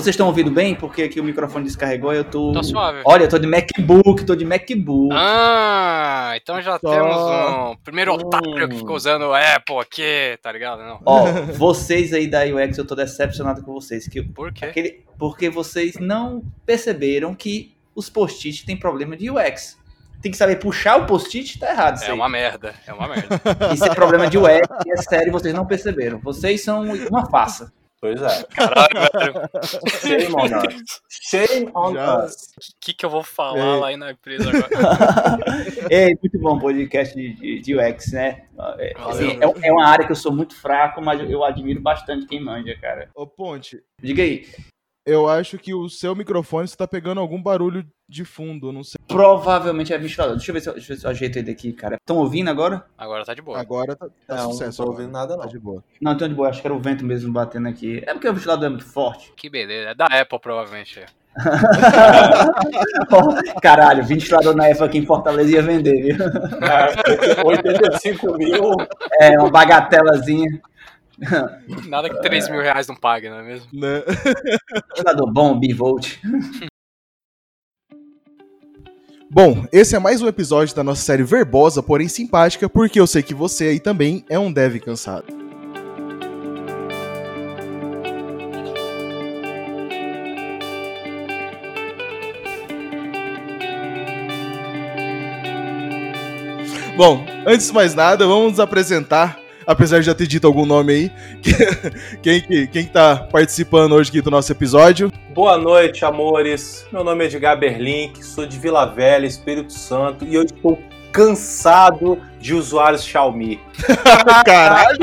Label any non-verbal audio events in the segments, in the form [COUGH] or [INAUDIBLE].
vocês estão ouvindo bem? Porque aqui o microfone descarregou e eu tô. Tá suave. Olha, eu tô de MacBook, tô de MacBook. Ah, então já Só- temos um primeiro otário que Hum. ficou usando o Apple aqui, tá ligado? Não. Ó, vocês aí da UX, eu tô decepcionado com vocês. Que Por quê? aquele, porque vocês não perceberam que os post-it têm problema de UX. Tem que saber puxar o post-it, tá errado. Isso, É aí. uma merda, é uma merda. isso é problema de UX, é sério, vocês não perceberam. Vocês são uma farsa. Pois é. Caralho, velho. Shame on us. Shame on Já- us. O que, que eu vou falar É. lá aí na empresa agora? [LAUGHS] é muito bom podcast de, de- de UX, né? É, assim, Valeu. é, é uma área que eu sou muito fraco, mas eu admiro bastante quem manja, cara. Ô, Ponte, Diga aí. Eu acho que o seu microfone está pegando algum barulho de fundo, não sei. Provavelmente é ventilador. Deixa eu ver se eu, deixa eu, ver se eu ajeito ele aqui, cara. Estão ouvindo agora? Agora tá de boa. Agora tá, tá Não, sucesso. não tô agora. ouvindo nada, Tá não. de boa. Não, então de boa. Acho que era o vento mesmo batendo aqui. É porque o ventilador é muito forte. Que beleza. É da Apple, provavelmente. [LAUGHS] Caralho, ventilador na época aqui em Fortaleza ia vender, viu? É, 85 mil. É, uma bagatelazinha. [LAUGHS] Nada que 3 mil reais não pague, não é mesmo? Né? Ventilador bom, bivolt. [LAUGHS] Bom, esse é mais um episódio da nossa série verbosa, porém simpática, porque eu sei que você aí também é um dev cansado. Bom, antes de mais nada, vamos nos apresentar, apesar de já ter dito algum nome aí, quem, que- quem que tá participando hoje aqui do nosso episódio. Boa noite, amores. Meu nome é Edgar Berlink, sou de Vila Velha, Espírito Santo, e eu estou cansado de usuários Xiaomi. [LAUGHS] Caralho!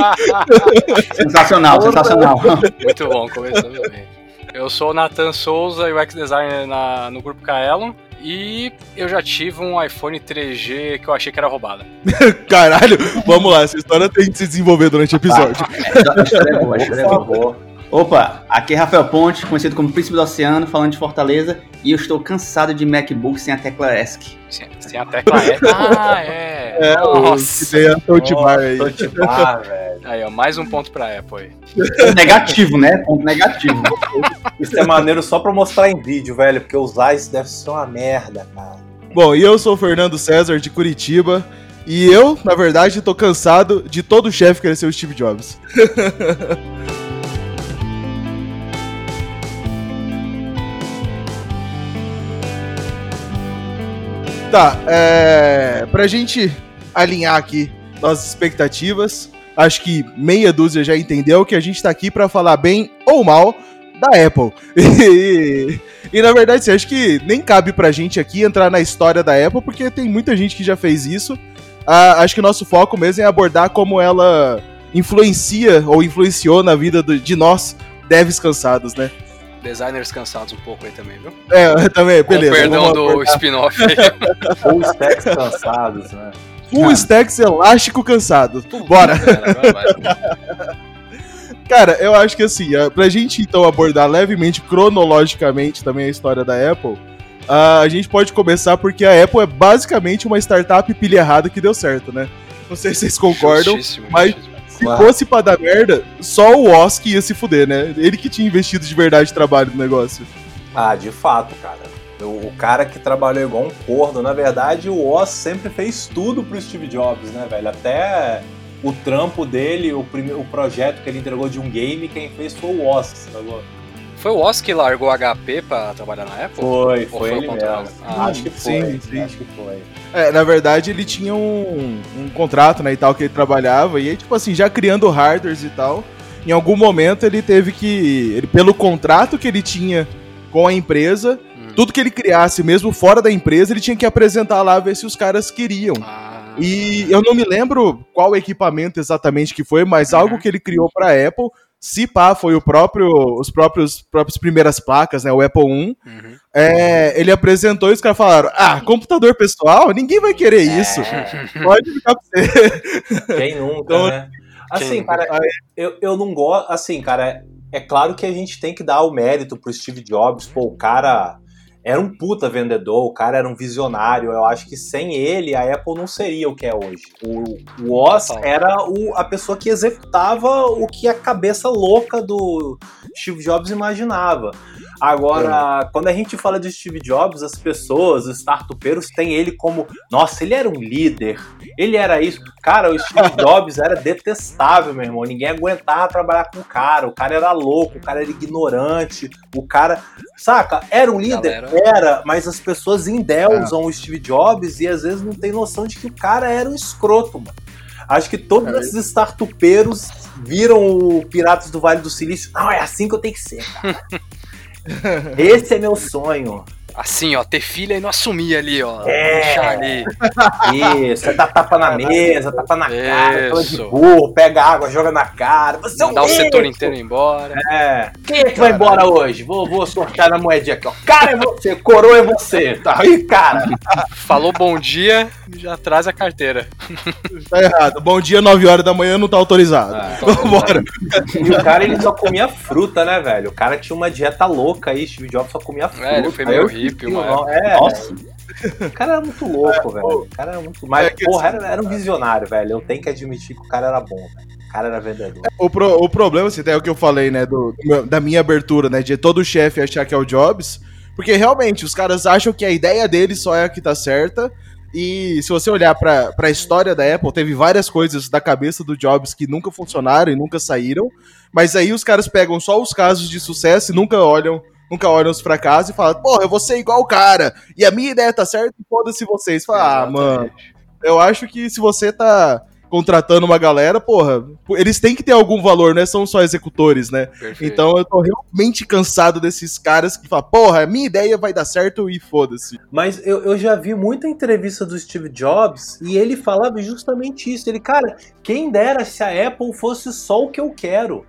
Sensacional, sensacional. Muito bom, começamos bem. Eu sou o Nathan Souza, UX Designer na, no Grupo Kaelon. E eu já tive um iPhone 3G que eu achei que era roubado. [LAUGHS] Caralho, vamos lá, essa história tem que se desenvolver durante o episódio. [LAUGHS] A história é boa, a história é boa. Opa, aqui é Rafael Ponte, conhecido como Príncipe do Oceano, falando de Fortaleza, e eu estou cansado de MacBook sem a tecla ESC. Sem, sem a tecla E. [LAUGHS] Ah, é. É, Nossa. tem a touch bar aí. Touch bar, velho. Aí, ó, mais um ponto pra Apple aí. Negativo, né? Ponto negativo. [LAUGHS] Isso é maneiro só pra mostrar em vídeo, velho, porque usar isso deve ser uma merda, cara. Bom, e eu sou o Fernando César de Curitiba. E eu, na verdade, tô cansado de todo chefe querer ser o Steve Jobs. [LAUGHS] tá, é. Pra gente alinhar aqui nossas expectativas, acho que meia dúzia já entendeu que a gente tá aqui pra falar bem ou mal da Apple. [LAUGHS] E, e, na verdade, assim, acho que nem cabe pra gente aqui entrar na história da Apple, porque tem muita gente que já fez isso. Ah, acho que o nosso foco mesmo é abordar como ela influencia ou influenciou na vida do- de nós, devs cansados, né? Designers cansados um pouco aí também, viu? É, [LAUGHS] também, beleza. Com perdão do spin-off aí. [LAUGHS] Full stacks cansados, né? Full stacks elástico cansado. Bora! [LAUGHS] Cara, eu acho que assim, pra gente então abordar levemente, cronologicamente também a história da Apple, a gente pode começar porque a Apple é basicamente uma startup pilha errada que deu certo, né? Não sei se vocês concordam. Justíssimo, mas- justíssimo. Se Claro. fosse pra dar merda, só o Oz que ia se fuder, né? Ele que tinha investido de verdade trabalho no negócio. Ah, de fato, cara. O, cara que trabalhou igual um corno, na verdade, o Oz sempre fez tudo pro Steve Jobs, né, velho? Até o trampo dele, o, prime... o projeto que ele entregou de um game, quem fez foi o Oz, sacou? Foi o Oz que largou HP pra trabalhar na Apple? Foi, foi foi o ele mesmo. Ah, acho que sim, foi, sim. acho que foi. É, na verdade, ele tinha um, um contrato, né, e tal, que ele trabalhava, e aí, tipo assim, já criando hardwares e tal, em algum momento ele teve que, ele, pelo contrato que ele tinha com a empresa, Hum. tudo que ele criasse, mesmo fora da empresa, ele tinha que apresentar lá, ver se os caras queriam. Ah, E eu não me lembro qual equipamento exatamente que foi, mas Uhum. algo que ele criou para Apple, se pá, foi o próprio, os próprios, próprias primeiras placas, né, o Apple I, uhum. é, ele apresentou e os caras falaram, ah, computador pessoal? Ninguém vai querer isso. É, Pode ficar pra você. quem nunca, [LAUGHS] Então, né? Assim, quem cara, eu, eu não gosto. Assim, cara, é claro que a gente tem que dar o mérito pro Steve Jobs. Pô, o cara era um puta vendedor, o cara era um visionário. Eu acho que sem ele a Apple não seria o que é hoje. O, o Oz era o, a pessoa que executava o que a cabeça louca do Steve Jobs imaginava. Agora, quando a gente fala de Steve Jobs, as pessoas, os startupeiros, têm ele como, nossa, ele era um líder, ele era isso. Cara, o Steve [LAUGHS] Jobs era detestável, meu irmão. Ninguém aguentava trabalhar com o cara. O cara era louco, o cara era ignorante, o cara. Saca? Era um líder? Galera. Era, mas as pessoas endeusam o Steve Jobs e às vezes não tem noção de que o cara era um escroto, mano. Acho que todos É. esses startupeiros viram o Piratas do Vale do Silício. Não, é assim que eu tenho que ser, cara. [LAUGHS] Esse é meu sonho. Assim, ó, ter filha e não assumir ali, ó. É. Deixar ali. Isso, é dar tapa na mesa, tapa na cara, fala de Isso. burro, pega água, joga na cara. Você é um Mandar o setor inteiro embora. É. Quem é que vai embora hoje? Vou, vou sortear na moedinha aqui, ó. Cara é você, coroa é você. Tá aí, cara. Falou bom dia, já traz a carteira. Tá errado. Bom dia, 9 horas da manhã, não tá autorizado. Ah, [LAUGHS] Vambora. E o cara, ele só comia fruta, né, velho? O cara tinha uma dieta louca aí, Steve Jobs só comia fruta. É, ele foi Aí meio eu hippie esqueci uma o nome. É, Nossa. o cara era muito louco, velho. O cara era muito... Mas, É que porra, assim- era, era um visionário, velho. Eu tenho que admitir que o cara era bom, velho. O cara era vendedor. O, pro- o problema, assim, até é o que eu falei, né, do, da minha abertura, né, de todo chefe achar que é o Jobs, porque realmente os caras acham que a ideia deles só é a que tá certa, e se você olhar pra, pra história da Apple, teve várias coisas da cabeça do Jobs que nunca funcionaram e nunca saíram, mas aí os caras pegam só os casos de sucesso e nunca olham nunca olham os fracassos e falam, porra, eu vou ser igual o cara, e a minha ideia tá certa e foda-se vocês. Fala, ah, mano, eu acho que se você tá contratando uma galera, porra, eles têm que ter algum valor, né? São só executores, né? Perfeito. Então eu tô realmente cansado desses caras que falam, porra, a minha ideia vai dar certo e foda-se. Mas eu, eu já vi muita entrevista do Steve Jobs e ele falava justamente isso. Ele, cara, quem dera se a Apple fosse só o que eu quero.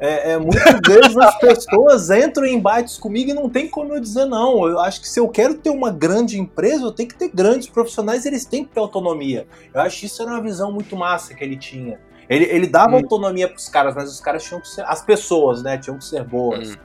É, é, muitas [LAUGHS] vezes as pessoas entram em embates comigo e não tem como eu dizer não. Eu acho que se eu quero ter uma grande empresa, eu tenho que ter grandes profissionais, eles têm que ter autonomia. Eu acho que isso era uma visão muito massa que ele tinha. Ele, ele dava Hum. autonomia pros caras, mas os caras tinham que ser. As pessoas, né? Tinham que ser boas. Hum.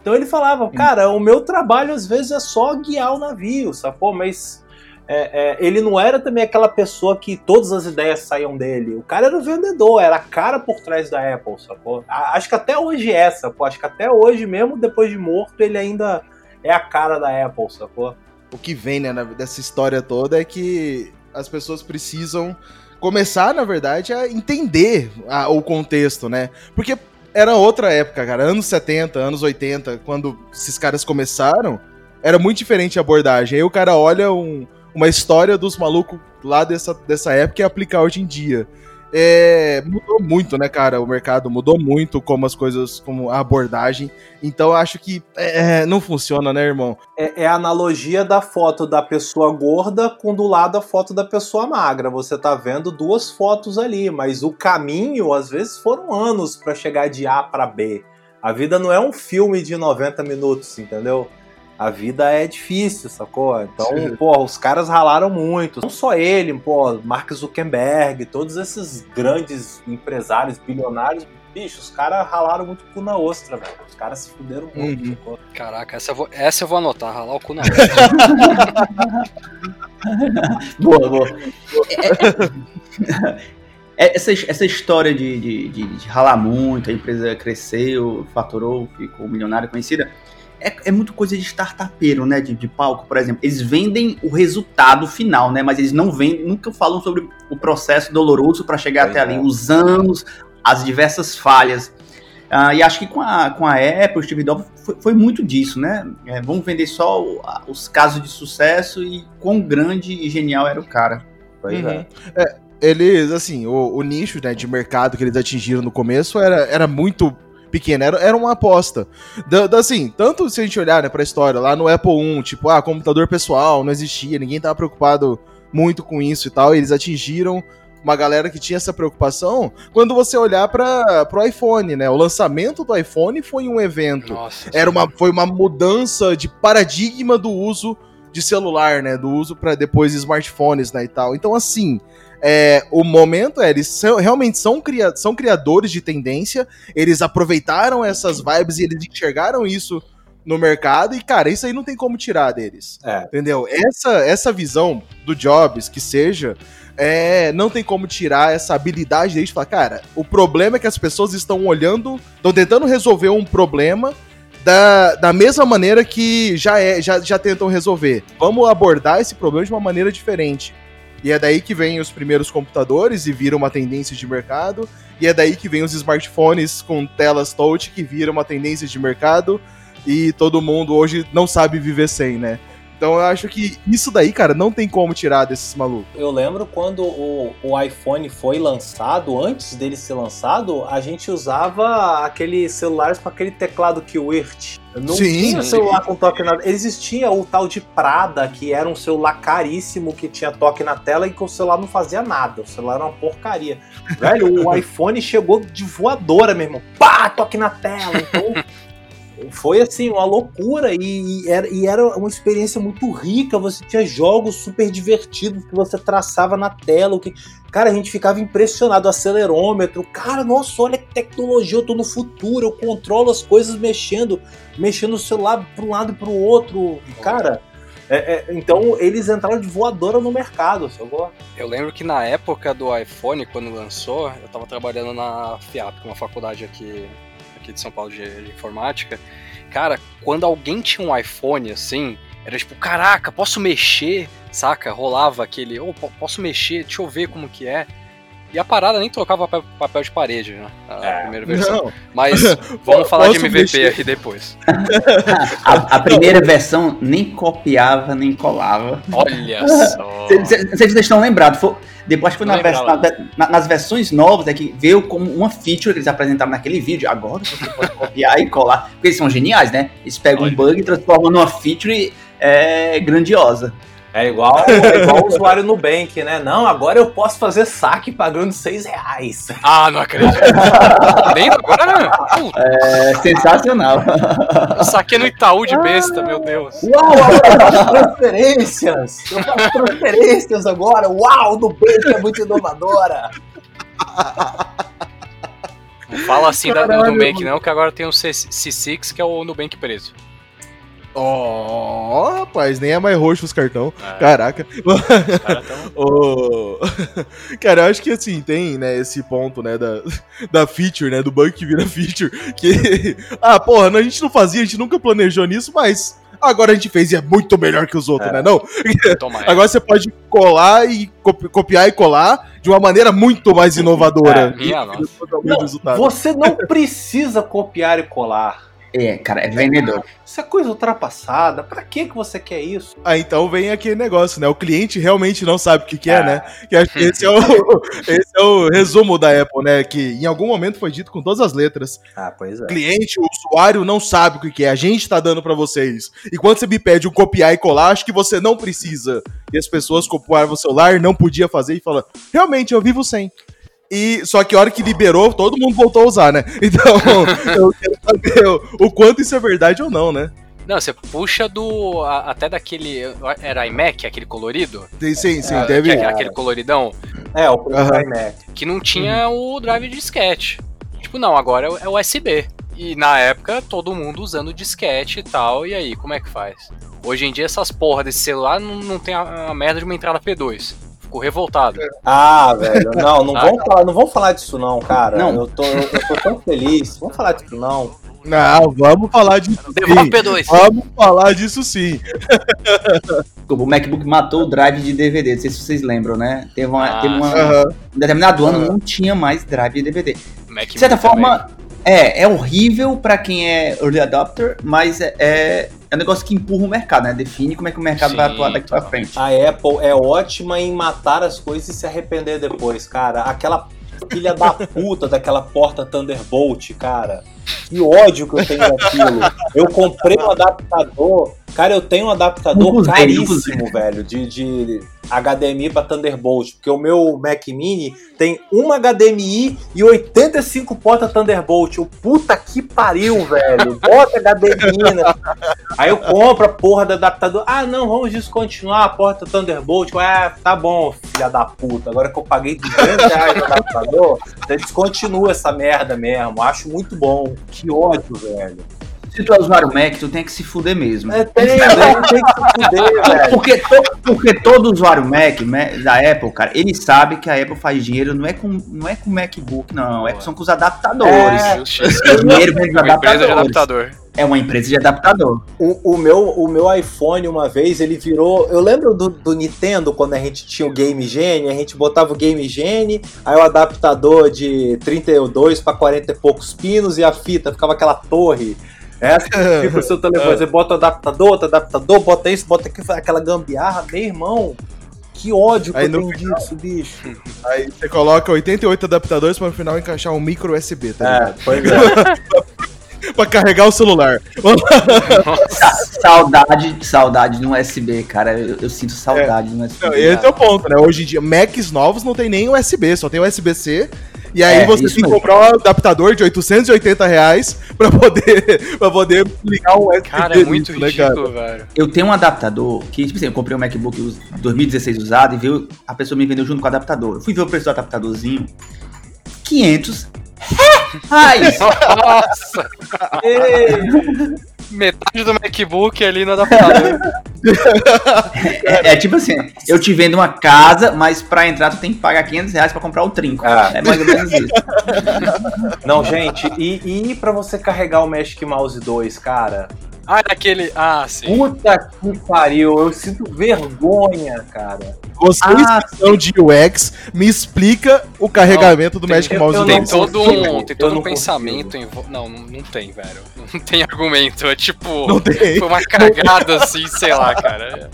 Então ele falava, cara, o meu trabalho às vezes é só guiar o navio, sacou? Mas é, é, ele não era também aquela pessoa que todas as ideias saíam dele. O cara era o vendedor, era a cara por trás da Apple, sacou? A- Acho que até hoje é, sacou? Acho que até hoje, mesmo depois de morto, ele ainda é a cara da Apple, sacou? O que vem, né, dessa história toda é que as pessoas precisam começar, na verdade, a entender a- o contexto, né? Porque era outra época, cara. Anos 70, anos 80, quando esses caras começaram, era muito diferente a abordagem. Aí o cara olha um- uma história dos malucos lá dessa, dessa época e aplicar hoje em dia. É, mudou muito, né, cara? O mercado mudou muito como as coisas, como a abordagem. Então acho que é, não funciona, né, irmão? É, é a analogia da foto da pessoa gorda com do lado a foto da pessoa magra. Você tá vendo duas fotos ali, mas o caminho, às vezes, foram anos pra chegar de A pra B. A vida não é um filme de 90 minutos, entendeu? A vida é difícil, sacou? Então, Sim. pô, os caras ralaram muito. Não só ele, pô, Mark Zuckerberg, todos esses grandes empresários, bilionários. Bicho, os caras ralaram muito cu na ostra, velho. Os caras se fuderam muito, Uhum. sacou? Caraca, essa eu, vou, essa eu vou anotar, ralar o cu na [LAUGHS] Boa, boa. É- é- essa, essa história de, de, de- de ralar muito, a empresa cresceu, faturou, ficou milionária, conhecida, é, é muito coisa de startupeiro, né? De, de palco, por exemplo. Eles vendem o resultado final, né? Mas eles não vendem, nunca falam sobre o processo doloroso para chegar Pois até é. ali, os anos, as diversas falhas. Ah, e acho que com a, com a Apple, o Steve Jobs, foi, foi muito disso, né? É, vamos vender só o- a- os casos de sucesso e quão grande e genial era o cara. Pois Uhum. é. eles, assim, o, o nicho né, de mercado que eles atingiram no começo era, era muito pequeno, era, era uma aposta. Da- da- assim, tanto se a gente olhar né, pra história, lá no Apple I, tipo, ah, computador pessoal, não existia, ninguém tava preocupado muito com isso e tal, e eles atingiram uma galera que tinha essa preocupação quando você olhar para pro iPhone, né? O lançamento do iPhone foi um evento. Nossa. Era uma, foi uma mudança de paradigma do uso de celular, né? Do uso para depois de smartphones, né? E tal. Então, assim, é, o momento é, eles são- realmente são, cria, são criadores de tendência, eles aproveitaram essas vibes e eles enxergaram isso no mercado e, cara, isso aí não tem como tirar deles. É. Entendeu? Essa, essa visão do Jobs, que seja, é, não tem como tirar essa habilidade deles de falar, cara, o problema é que as pessoas estão olhando, estão tentando resolver um problema da, da mesma maneira que já, é, já, já tentam resolver. Vamos abordar esse problema de uma maneira diferente. E é daí que vem os primeiros computadores e vira uma tendência de mercado. E é daí que vem os smartphones com telas touch que viram uma tendência de mercado. E todo mundo hoje não sabe viver sem, né? Então eu acho que isso daí, cara, não tem como tirar desses malucos. Eu lembro quando o, o iPhone foi lançado, antes dele ser lançado, a gente usava aqueles celulares com aquele teclado QWERTY. Não Sim, tinha sim. celular com toque na Existia o tal de Prada, que era um celular caríssimo, que tinha toque na tela e que o celular não fazia nada. O celular era uma porcaria. Velho, o [LAUGHS] iPhone chegou de voadora, meu irmão. Pá, toque na tela. Então, foi assim, uma loucura e, e era, e era uma experiência muito rica. Você tinha jogos super divertidos que você traçava na tela. O que... Cara, a gente ficava impressionado. Acelerômetro, cara, nossa, olha que tecnologia, eu tô no futuro, eu controlo as coisas mexendo, mexendo o celular para um lado e para o outro. Cara, é- é, então eles entraram de voadora no mercado, sacou? Eu lembro que na época do iPhone, quando lançou, eu tava trabalhando na FIAP, uma faculdade aqui, aqui de São Paulo de, de informática. Cara, quando alguém tinha um iPhone assim, era tipo, caraca, posso mexer? Saca? Rolava aquele, po- posso mexer, deixa eu ver como que é. E a parada nem trocava papel, de parede, né? A É. primeira versão. Não, Mas [LAUGHS] vamos falar de MVP mexer? aqui depois. [LAUGHS] A, a primeira versão nem copiava, nem colava. Olha [LAUGHS] só. Vocês estão lembrados. foi- depois que foi na vers- na- nas versões novas, é que veio como uma feature que eles apresentaram naquele vídeo. Agora você pode copiar e colar. Porque eles são geniais, né? Eles pegam Olha. um bug e transformam numa feature é, grandiosa. É igual, é igual o usuário Nubank, né? Não, agora eu posso fazer saque pagando 6 reais. Ah, não acredito. Nem agora, né? Puta, É sensacional. eu saquei no Itaú de besta, meu Deus. Uau, agora eu faço transferências! Eu faço transferências agora! Uau, o Nubank é muito inovadora! Não fala assim da, do Caralho, Nubank, não, que agora tem o C- C6, que é o Nubank preso. Ó, rapaz, nem é mais roxo os cartão. É, Caraca. os caras tão- [LAUGHS] Ô, [LAUGHS] Cara, eu acho que assim, tem, né, esse ponto, né, da, [LAUGHS] da feature, né, do bug que vira feature, que, ah, porra, a gente não fazia, a gente nunca planejou nisso, mas agora a gente fez e é muito melhor que os outros, É. né, não? Toma essa. Agora você pode colar e copi- copiar e colar de uma maneira muito mais inovadora. É, minha E- Não, você não precisa copiar e colar. É, cara, é vendedor. Isso é coisa ultrapassada. Pra que que você quer isso? Ah, então vem aquele negócio, né? O cliente realmente não sabe o que, que é, É. né? Que acho que esse é, o, [LAUGHS] esse é o resumo da Apple, né? Que em algum momento foi dito com todas as letras. Ah, pois é. O cliente, o usuário não sabe o que, que é. A gente tá dando pra vocês. E quando você me pede um copiar e colar, acho que você não precisa. E as pessoas copiavam o celular, não podia fazer e fala, realmente, eu vivo sem. E só que a hora que liberou, todo mundo voltou a usar, né? [LAUGHS] Então, eu quero saber o, o quanto isso é verdade ou não, né? Não, você puxa do. a- até daquele. Era iMac, aquele colorido? Sim, sim, sim Ah, teve. que é aquele coloridão É, o iMac. que não tinha o drive de disquete. Tipo, não, agora é o- é USB. E na época, todo mundo usando disquete e tal. E aí, como é que faz? Hoje em dia, essas porra desse celular não, não tem a, a merda de uma entrada P2. Ficou revoltado. Ah, velho, não, não [LAUGHS] Ah, vamos falar, não vamos falar disso não, cara. Não. Eu, tô, eu, eu tô tão feliz. Vamos falar disso não. Não, vamos falar disso Devolve sim. P2. Vamos falar disso sim. O MacBook matou o drive de DVD, não sei se vocês lembram, né? Teve, uma, Ah, teve uma- Aham. um determinado ano não tinha mais drive de DVD. De certa Mini também. forma, é, é horrível pra quem é early adopter, mas é, é, é um negócio que empurra o mercado, né? Define como é que o mercado vai Sim, atuar daqui pra frente. A Apple é ótima em matar as coisas e se arrepender depois, cara. Aquela filha da puta daquela porta Thunderbolt, cara. Que ódio que eu tenho daquilo. Eu comprei um adaptador. Cara, eu tenho um adaptador usei, caríssimo, velho, de, de HDMI pra Thunderbolt. Porque o meu Mac Mini tem uma HDMI e 85 porta Thunderbolt. O puta que pariu, velho. Bota HDMI, né? Aí eu compro a porra do adaptador. Ah, não, vamos descontinuar a porta Thunderbolt. Ah, tá bom, filha da puta. Agora que eu paguei 200 reais no adaptador, você descontinua essa merda mesmo. Acho muito bom. Que ódio, velho. Se tu é usuário Mac, tu tem que se fuder mesmo. É, tem, tem, tem que se fuder, [LAUGHS] velho. Porque, to- porque todo usuário Mac, Mac, da Apple, cara, ele sabe que a Apple faz dinheiro não é com, não é com MacBook, não. É são com os adaptadores. É. Dinheiro vem dos Uma empresa de adaptadores. adaptador. É uma empresa de adaptador. O, o, meu, o meu iPhone, uma vez, ele virou. Eu lembro do, do Nintendo, quando a gente tinha o Game Genie, a gente botava o Game Genie, aí o adaptador de 32 para 40 e poucos pinos e a fita ficava aquela torre. [LAUGHS] Essa fica o seu telefone. Você bota o adaptador, outro adaptador, bota isso, bota aqui, aquela gambiarra, meu irmão. Que ódio que Aí eu tenho final- disso, bicho. Aí você coloca 88 adaptadores pra no final encaixar um micro USB, tá É, ligado? pois é. [LAUGHS] Pra carregar o celular. Sa- Saudade, saudade no USB, cara. Eu, eu sinto saudade no USB. Não, esse é o ponto, né? Hoje em dia, Macs novos não tem nem USB, só tem USB-C. E aí É, você tem que comprar um adaptador de 880 reais pra poder, [LAUGHS] pra poder ligar um USB. Cara, é muito né, cara? ridículo, velho. Eu tenho um adaptador que, tipo assim, eu comprei um MacBook us- 2016 usado e veio, a pessoa me vendeu junto com o adaptador. Eu fui ver o preço do adaptadorzinho. 500 reais. [LAUGHS] Nossa! [LAUGHS] Metade do MacBook ali no adaptador. [LAUGHS] É, é tipo assim, eu te vendo uma casa, mas pra entrar tu tem que pagar 500 reais pra comprar o trinco. Ah. É mais ou menos isso. Não, gente, e, e pra você carregar o Magic Mouse 2, cara? Ah, é aquele. Ah, sim. Puta que pariu, eu sinto vergonha, cara. Vocês Ah, que são de UX, me explica o carregamento do tem- Magic eu- Mouse eu Tem não 2. todo um, tem todo não um pensamento em Não, não, não tem, velho. Não [LAUGHS] tem argumento. É tipo. Não tem. Foi uma cagada assim, sei lá, cara.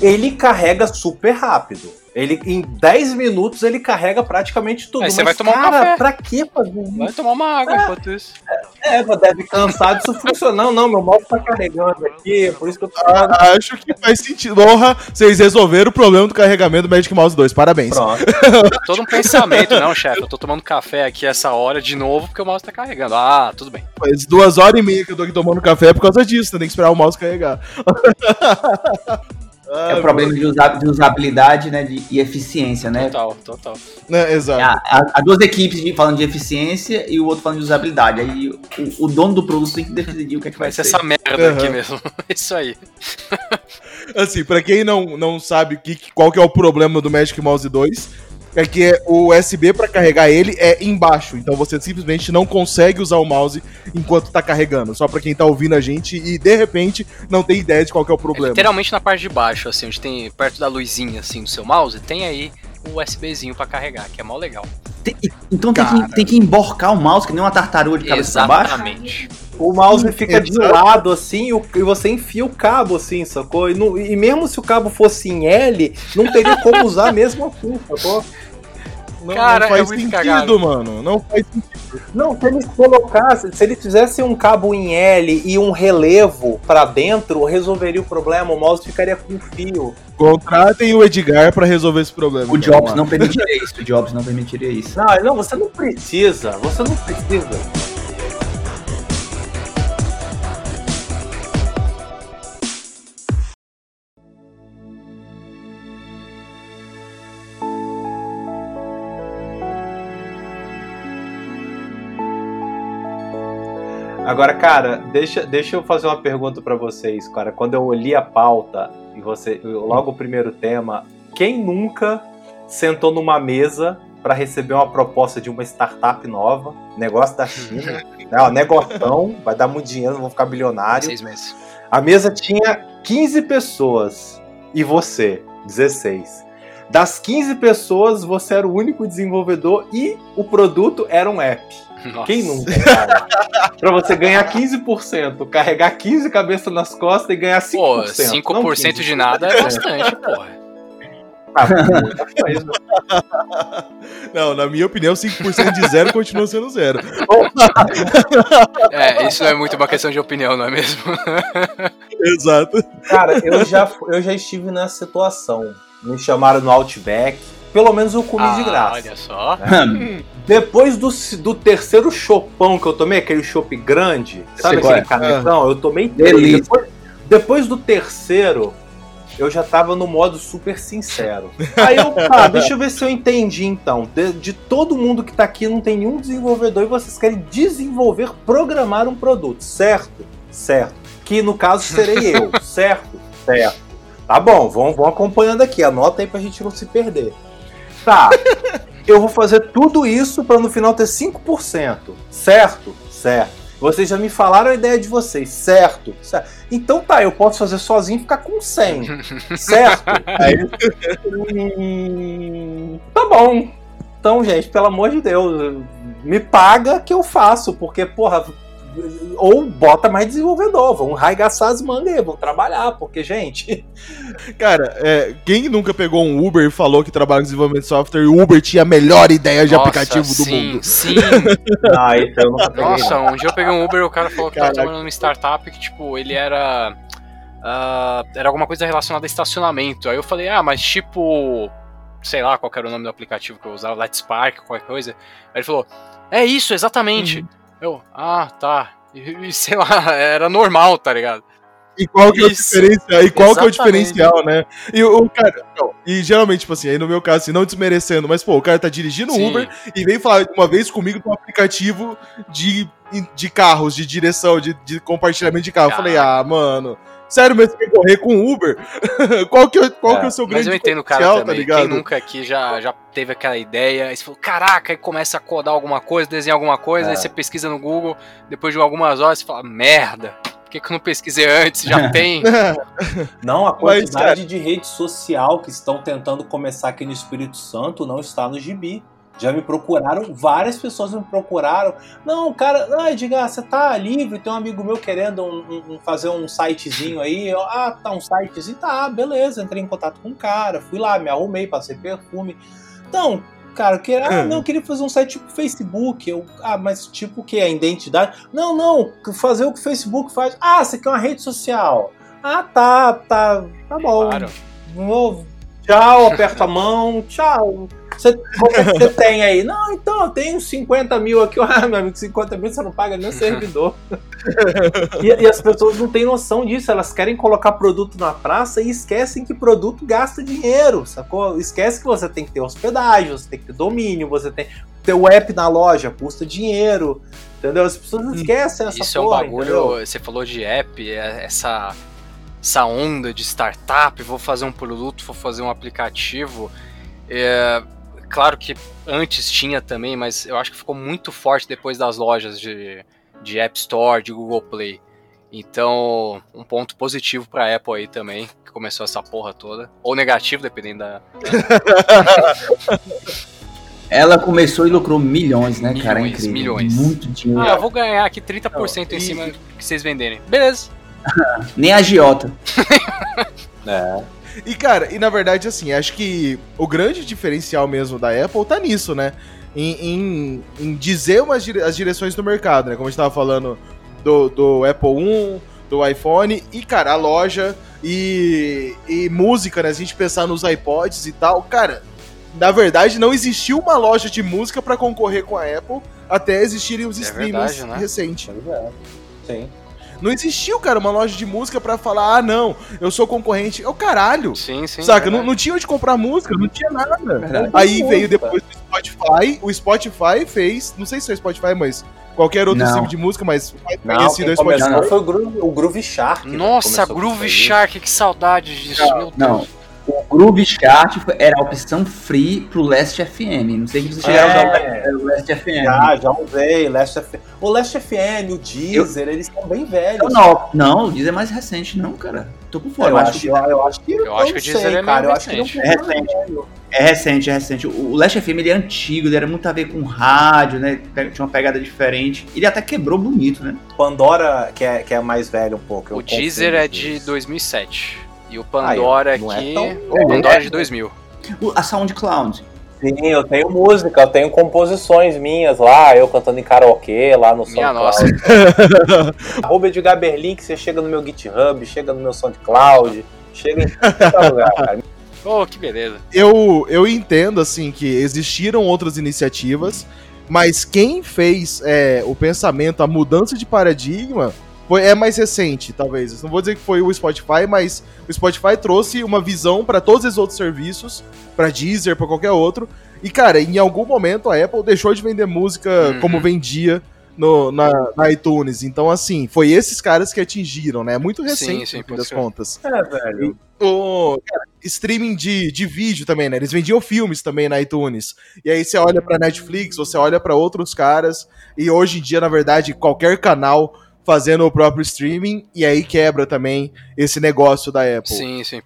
Ele carrega super rápido. Ele, em 10 minutos ele carrega praticamente tudo. Aí você Mas, vai tomar um cara, café. pra que fazer isso? Vai tomar uma água enquanto isso. É, deve cansar disso funcionar. Não, não, meu mouse tá carregando aqui, por isso que eu tô. Ah, Acho que faz sentido. Porra, vocês resolveram o problema do carregamento do Magic Mouse 2. Parabéns. Pronto. [LAUGHS] Todo um pensamento, não, chefe. Eu tô tomando café aqui essa hora de novo porque o mouse tá carregando. Ah, tudo bem. Faz duas horas e meia que eu tô aqui tomando café por causa disso. Tem que esperar o mouse carregar. [LAUGHS] é o problema de, usa- de usabilidade né, de- e eficiência, né? Total, total. Né, exato. Há, há- duas equipes de- falando de eficiência e o outro falando de usabilidade. Aí o, o dono do produto tem que decidir o que é que vai Vai ser essa merda Uhum. aqui mesmo. [LAUGHS] Isso aí. Assim, pra quem não, não sabe que- qual que é o problema do Magic Mouse 2, é que é o USB pra carregar ele é embaixo. Então você simplesmente não consegue usar o mouse enquanto tá carregando. Só pra quem tá ouvindo a gente e de repente não tem ideia de qual que é o É problema. literalmente na parte de baixo, assim, onde tem perto da luzinha assim do seu mouse, tem aí o USBzinho pra carregar, que é mó legal. Tem- então tem que, tem que emborcar o mouse, que nem uma tartaruga de cabeça pra baixo. Exatamente. O mouse fica de lado assim e você enfia o cabo assim, sacou? E, não- e mesmo se o cabo fosse em L, não teria como usar mesmo assim, sacou? Não, Cara, não é faz muito sentido, cagado. mano. Não faz sentido. Não, se eles colocassem, se eles fizessem um cabo em L e um relevo pra dentro, resolveria o problema, o mouse ficaria com fio. Contratem o Edgar pra resolver esse problema. O então, Jobs lá. não permitiria isso. O Jobs não permitiria isso. Não, não, você não precisa, você não precisa. Agora, cara, deixa, deixa eu fazer uma pergunta pra vocês, cara. Quando eu olhei a pauta e você, logo o primeiro tema, quem nunca sentou numa mesa pra receber uma proposta de uma startup nova, negócio da China, [LAUGHS] né, ó, negotão, vai dar muito dinheiro, vou ficar bilionário. Seis meses. A mesa tinha 15 pessoas e você, 16. Das 15 pessoas, você era o único desenvolvedor e o produto era um app. Nossa. Quem nunca, cara? [LAUGHS] pra você ganhar 15%, carregar 15 cabeças nas costas e ganhar 5%. Pô, não 5% 15%. de nada é bastante, porra. Ah, coisa. [LAUGHS] Não, na minha opinião, 5% de zero continua sendo zero. É, isso não é muito uma questão de opinião, não é mesmo? [LAUGHS] Exato. Cara, eu já, eu já estive nessa situação. Me chamaram no Outback. Pelo menos eu comi de Ah, graça. Olha só. Depois do, do terceiro chopão que eu tomei, aquele chopp grande, sabe aquele é. canetão? Eu tomei três. Depois, depois do terceiro, eu já tava no modo super sincero. Aí eu, tá, [LAUGHS] deixa eu ver se eu entendi então. De, de todo mundo que tá aqui, não tem nenhum desenvolvedor e vocês querem desenvolver, programar um produto, certo? Certo. Que no caso serei eu, [LAUGHS] certo? Certo. Tá bom, vão, vão acompanhando aqui, anota aí pra gente não se perder. Tá, [LAUGHS] eu vou fazer tudo isso pra no final ter 5%, certo? Certo. Vocês já me falaram a ideia de vocês, certo? certo. Então tá, eu posso fazer sozinho e ficar com 100, [LAUGHS] certo? Aí, hum, tá bom. Então, gente, pelo amor de Deus, me paga que eu faço, porque, porra, ou bota mais desenvolvedor, vão arregaçar as mangas aí, vão trabalhar, porque, gente. Cara, é, quem nunca pegou um Uber e falou que trabalha com desenvolvimento de software e o Uber tinha a melhor ideia de Nossa, aplicativo do sim, mundo? Sim, [LAUGHS] Ah, então. Nossa, um dia eu peguei um Uber e o cara falou que tava Caraca. trabalhando numa startup que, tipo, ele era. ah, era alguma coisa relacionada a estacionamento. Aí eu falei, ah, mas tipo. Sei lá qual que era o nome do aplicativo que eu usava, Let's Park, qualquer coisa. Aí ele falou, é isso, exatamente. Eu, ah, tá. E, e, sei lá, [LAUGHS] era normal, tá ligado? E qual que é o Isso. diferencial? E qual que é o diferencial, né? E o, cara. não, e geralmente, tipo assim, aí no meu caso, assim, não desmerecendo, mas, pô, o cara tá dirigindo Sim. Uber e veio falar uma vez comigo de um aplicativo de, de carros, de direção, de, de compartilhamento de carro. Eu falei, ah, mano. Sério mesmo, você quer correr com o Uber? [LAUGHS] qual que é, qual É, que é o seu Mas grande eu entendo o cara tá também. ligado? Quem nunca aqui já, já teve aquela ideia, aí você falou, caraca, aí começa a codar alguma coisa, desenhar alguma coisa, É. aí você pesquisa no Google, depois de algumas horas você fala, merda, por que, que eu não pesquisei antes? Já [LAUGHS] tem. [LAUGHS] Não, a Mas, quantidade de rede social que estão tentando começar aqui no Espírito Santo não está no gibi. Já me procuraram, várias pessoas me procuraram. Não, cara, ah, diga, você tá livre? Tem um amigo meu querendo um- um- um- fazer um sitezinho aí. Eu, ah, tá, um sitezinho, tá, beleza. Entrei em contato com o cara, fui lá, me arrumei, passei perfume. Então, cara, eu queria, ah, Hum. não, eu queria fazer um site tipo Facebook. Eu, ah, mas tipo o que? A identidade? Não, não, fazer o que o Facebook faz. Ah, você quer uma rede social? Ah, tá, tá, tá bom. Claro. Vou- Tchau, aperta a mão, tchau. Você, quanto é você tem aí? Não, então, eu tenho 50 mil aqui. [LAUGHS] Ah, meu amigo, 50 mil você não paga nem o servidor. [LAUGHS] e, e as pessoas não têm noção disso. Elas querem colocar produto na praça e esquecem que produto gasta dinheiro, sacou? Esquece que você tem que ter hospedagem, você tem que ter domínio, você tem ter o app na loja, custa dinheiro. Entendeu? As pessoas esquecem essa Isso é um porra, bagulho. entendeu? Você falou de app, é- essa, essa onda de startup, vou fazer um produto, vou fazer um aplicativo. É, claro que antes tinha também, mas eu acho que ficou muito forte depois das lojas de, de App Store, de Google Play. Então, um ponto positivo pra Apple aí também, que começou essa porra toda. Ou negativo, dependendo da. [LAUGHS] Ela começou e lucrou milhões, né, cara? É Milhões, incrível. milhões. Muito dinheiro. Ah, eu vou ganhar aqui 30% em e- cima que vocês venderem. Beleza. [LAUGHS] Nem a Giota. [LAUGHS] É. E, cara, e na verdade, assim, acho que o grande diferencial mesmo da Apple tá nisso, né? Em, em- em dizer umas dire- as direções do mercado, né? Como a gente tava falando do, do Apple 1, do iPhone, e, cara, a loja e, e música, né? Se a gente pensar nos iPods e tal, cara, na verdade não existiu uma loja de música pra concorrer com a Apple até existirem os É streamings verdade, né? recentes. Pois é. Sim. Não existiu, cara, uma loja de música pra falar, ah, não, eu sou concorrente. É o caralho. Sim, sim. Saca? é Não, não tinha onde comprar música, não tinha nada. Verdade. Aí veio depois do Spotify. O Spotify fez. Não sei se foi o Spotify, mas qualquer outro Não. stream de música, mas mais Não, conhecido é Spotify. começou foi o Groove, o Groove Shark. Nossa, Groove. Shark, que saudade disso, meu Deus. Não. O Groove Chart era a opção free pro Last FM. Não sei se vocês chegaram a usar É, o Last FM. já, já usei. Last FM. O Last FM, o Deezer, eles são bem velhos. Eu não, não, o Deezer é mais recente, não, cara. Tô por fora. eu, acho, eu, eu acho que. Eu acho que o Deezer é cara. Eu que não recente. É recente. É recente, é recente. O Last FM ele é antigo, ele era muito a ver com rádio, né? Tinha uma pegada diferente. Ele até quebrou bonito, né? Pandora, que é, que é mais velho um pouco. eu O Deezer é de dois. 2007. E o Pandora é aqui. tão- o Pandora é de 2000. O- a SoundCloud. Sim, eu tenho música, eu tenho composições minhas lá, eu cantando em karaokê lá no Minha SoundCloud. [LAUGHS] Arroba Edgar Berlin, que você chega no meu GitHub, chega no meu SoundCloud, chega em qualquer lugar, cara. Oh, que beleza. Eu, eu entendo, assim, que existiram outras iniciativas, mas quem fez é, o pensamento, a mudança de paradigma, foi, é mais recente, talvez. Não vou dizer que foi o Spotify, mas o Spotify trouxe uma visão para todos os outros serviços, para Deezer, para qualquer outro. E, cara, em algum momento a Apple deixou de vender música Uhum. como vendia no, na, na iTunes. Então, assim, foi esses caras que atingiram, né? É muito recente, Sim, sim, no fim das ser. contas. É, velho. O cara, streaming de, de vídeo também, né? Eles vendiam filmes também na iTunes. E aí você olha pra Netflix, você olha pra outros caras, e hoje em dia, na verdade, qualquer canal fazendo o próprio streaming, e aí quebra também esse negócio da Apple. Sim, sim.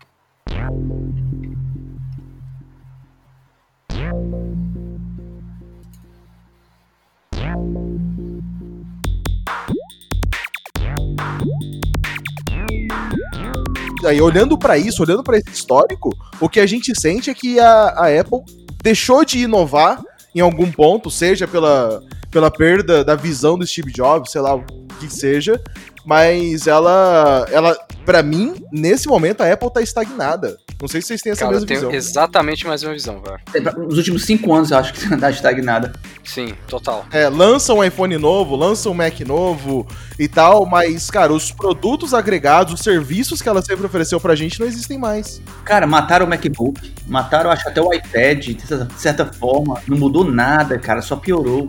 Aí, olhando pra isso, olhando pra esse histórico, o que a gente sente é que a, a Apple deixou de inovar em algum ponto, seja pela, pela perda da visão do Steve Jobs, sei lá o que seja, mas ela, ela para mim, nesse momento a Apple tá estagnada. Não sei se vocês têm essa Cara, eu mesma tenho visão. exatamente a mesma visão, velho. Nos últimos cinco anos, eu acho que [LAUGHS] tá estagnada. Sim, total. É, lança um iPhone novo, lança um Mac novo e tal, mas, cara, os produtos agregados, os serviços que ela sempre ofereceu pra gente não existem mais. Cara, mataram o MacBook, mataram, acho, até o iPad, de certa- de certa forma. Não mudou nada, cara, só piorou.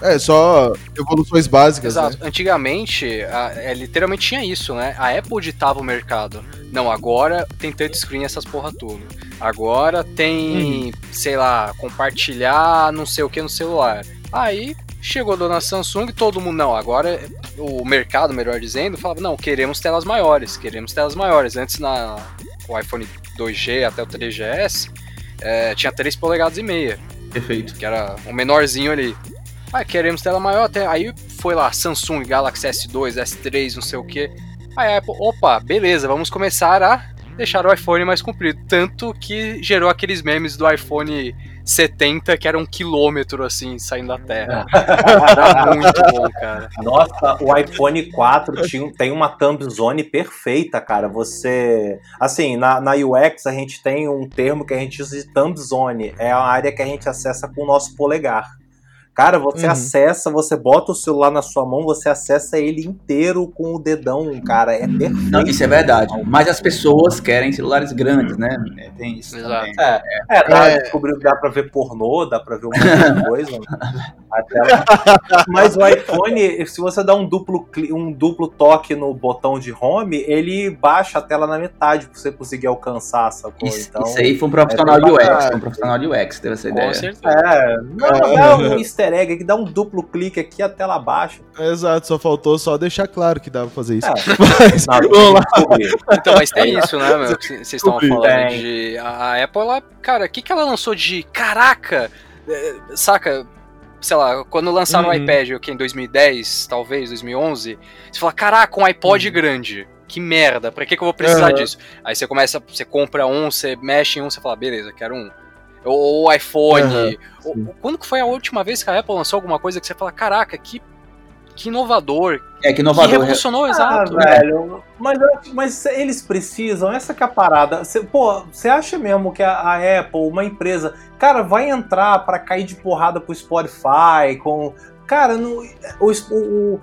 É, só evoluções básicas, né? Exato. Antigamente, a- é, literalmente tinha isso, né? A Apple ditava o mercado. Não, agora tem touchscreen essas porra toda. Agora tem, sei lá, compartilhar não sei o que no celular. Aí chegou a dona Samsung, todo mundo, não, agora o mercado, melhor dizendo, falava, não, queremos telas maiores, queremos telas maiores. Antes na o iPhone 2G até o 3GS, é, tinha 3 polegadas e meia Perfeito. que era o menorzinho ali. Ah, queremos tela maior até. Aí foi lá, Samsung Galaxy S2, S3, não sei o que. Aí a Apple, opa, beleza, vamos começar a deixar o iPhone mais comprido. Tanto que gerou aqueles memes do iPhone 70, que era um quilômetro assim, saindo da Terra. Era muito bom, cara. Nossa, o iPhone 4 tinha, tem uma thumb zone perfeita, cara. Você. Assim, na, na UX a gente tem um termo que a gente usa de thumb zone. É a área que a gente acessa com o nosso polegar. Cara, você Uhum. acessa, você bota o celular na sua mão, você acessa ele inteiro com o dedão, cara. É perfeito. Não, isso é verdade. Mas as pessoas querem celulares grandes, né? É, Tem isso Exato. também. É, dá, É. descobriu que dá pra ver pornô, dá pra ver um monte de coisa. [LAUGHS] A tela- Mas o iPhone, se você dá um duplo, um duplo toque no botão de home, ele baixa a tela na metade pra você conseguir alcançar essa coisa. Isso, Então, isso aí foi um profissional é de UX. Foi um profissional de UX, teve essa Com ideia. certeza. É, não, é um [LAUGHS] easter egg que dá um duplo clique aqui a tela baixa. Exato, só faltou só deixar claro que dava pra fazer isso. É. [LAUGHS] Mas, Não, vamos lá. Então, mas tem [LAUGHS] isso, né, meu? Vocês estavam falando Tem. de. A Apple, ela. Cara, o que, que ela lançou de. Caraca! é, Saca? Sei lá, quando lançaram Uhum. o iPad, o que, em 2010, talvez, 2011, você fala, caraca, um iPod grande. Que merda, pra que, que eu vou precisar Uhum. disso? Aí você começa, você compra um, você mexe em um, você fala, beleza, quero um. Ou o iPhone. Uhum, ou- quando que foi a última vez que a Apple lançou alguma coisa que você fala, caraca, que, que inovador, É, que que inovador. revolucionou, Ah, exato. velho, mas, mas eles precisam, essa que é a parada. Cê, pô, você acha mesmo que a, a Apple, uma empresa, cara, vai entrar pra cair de porrada com o Spotify, com. Cara, no, o, o-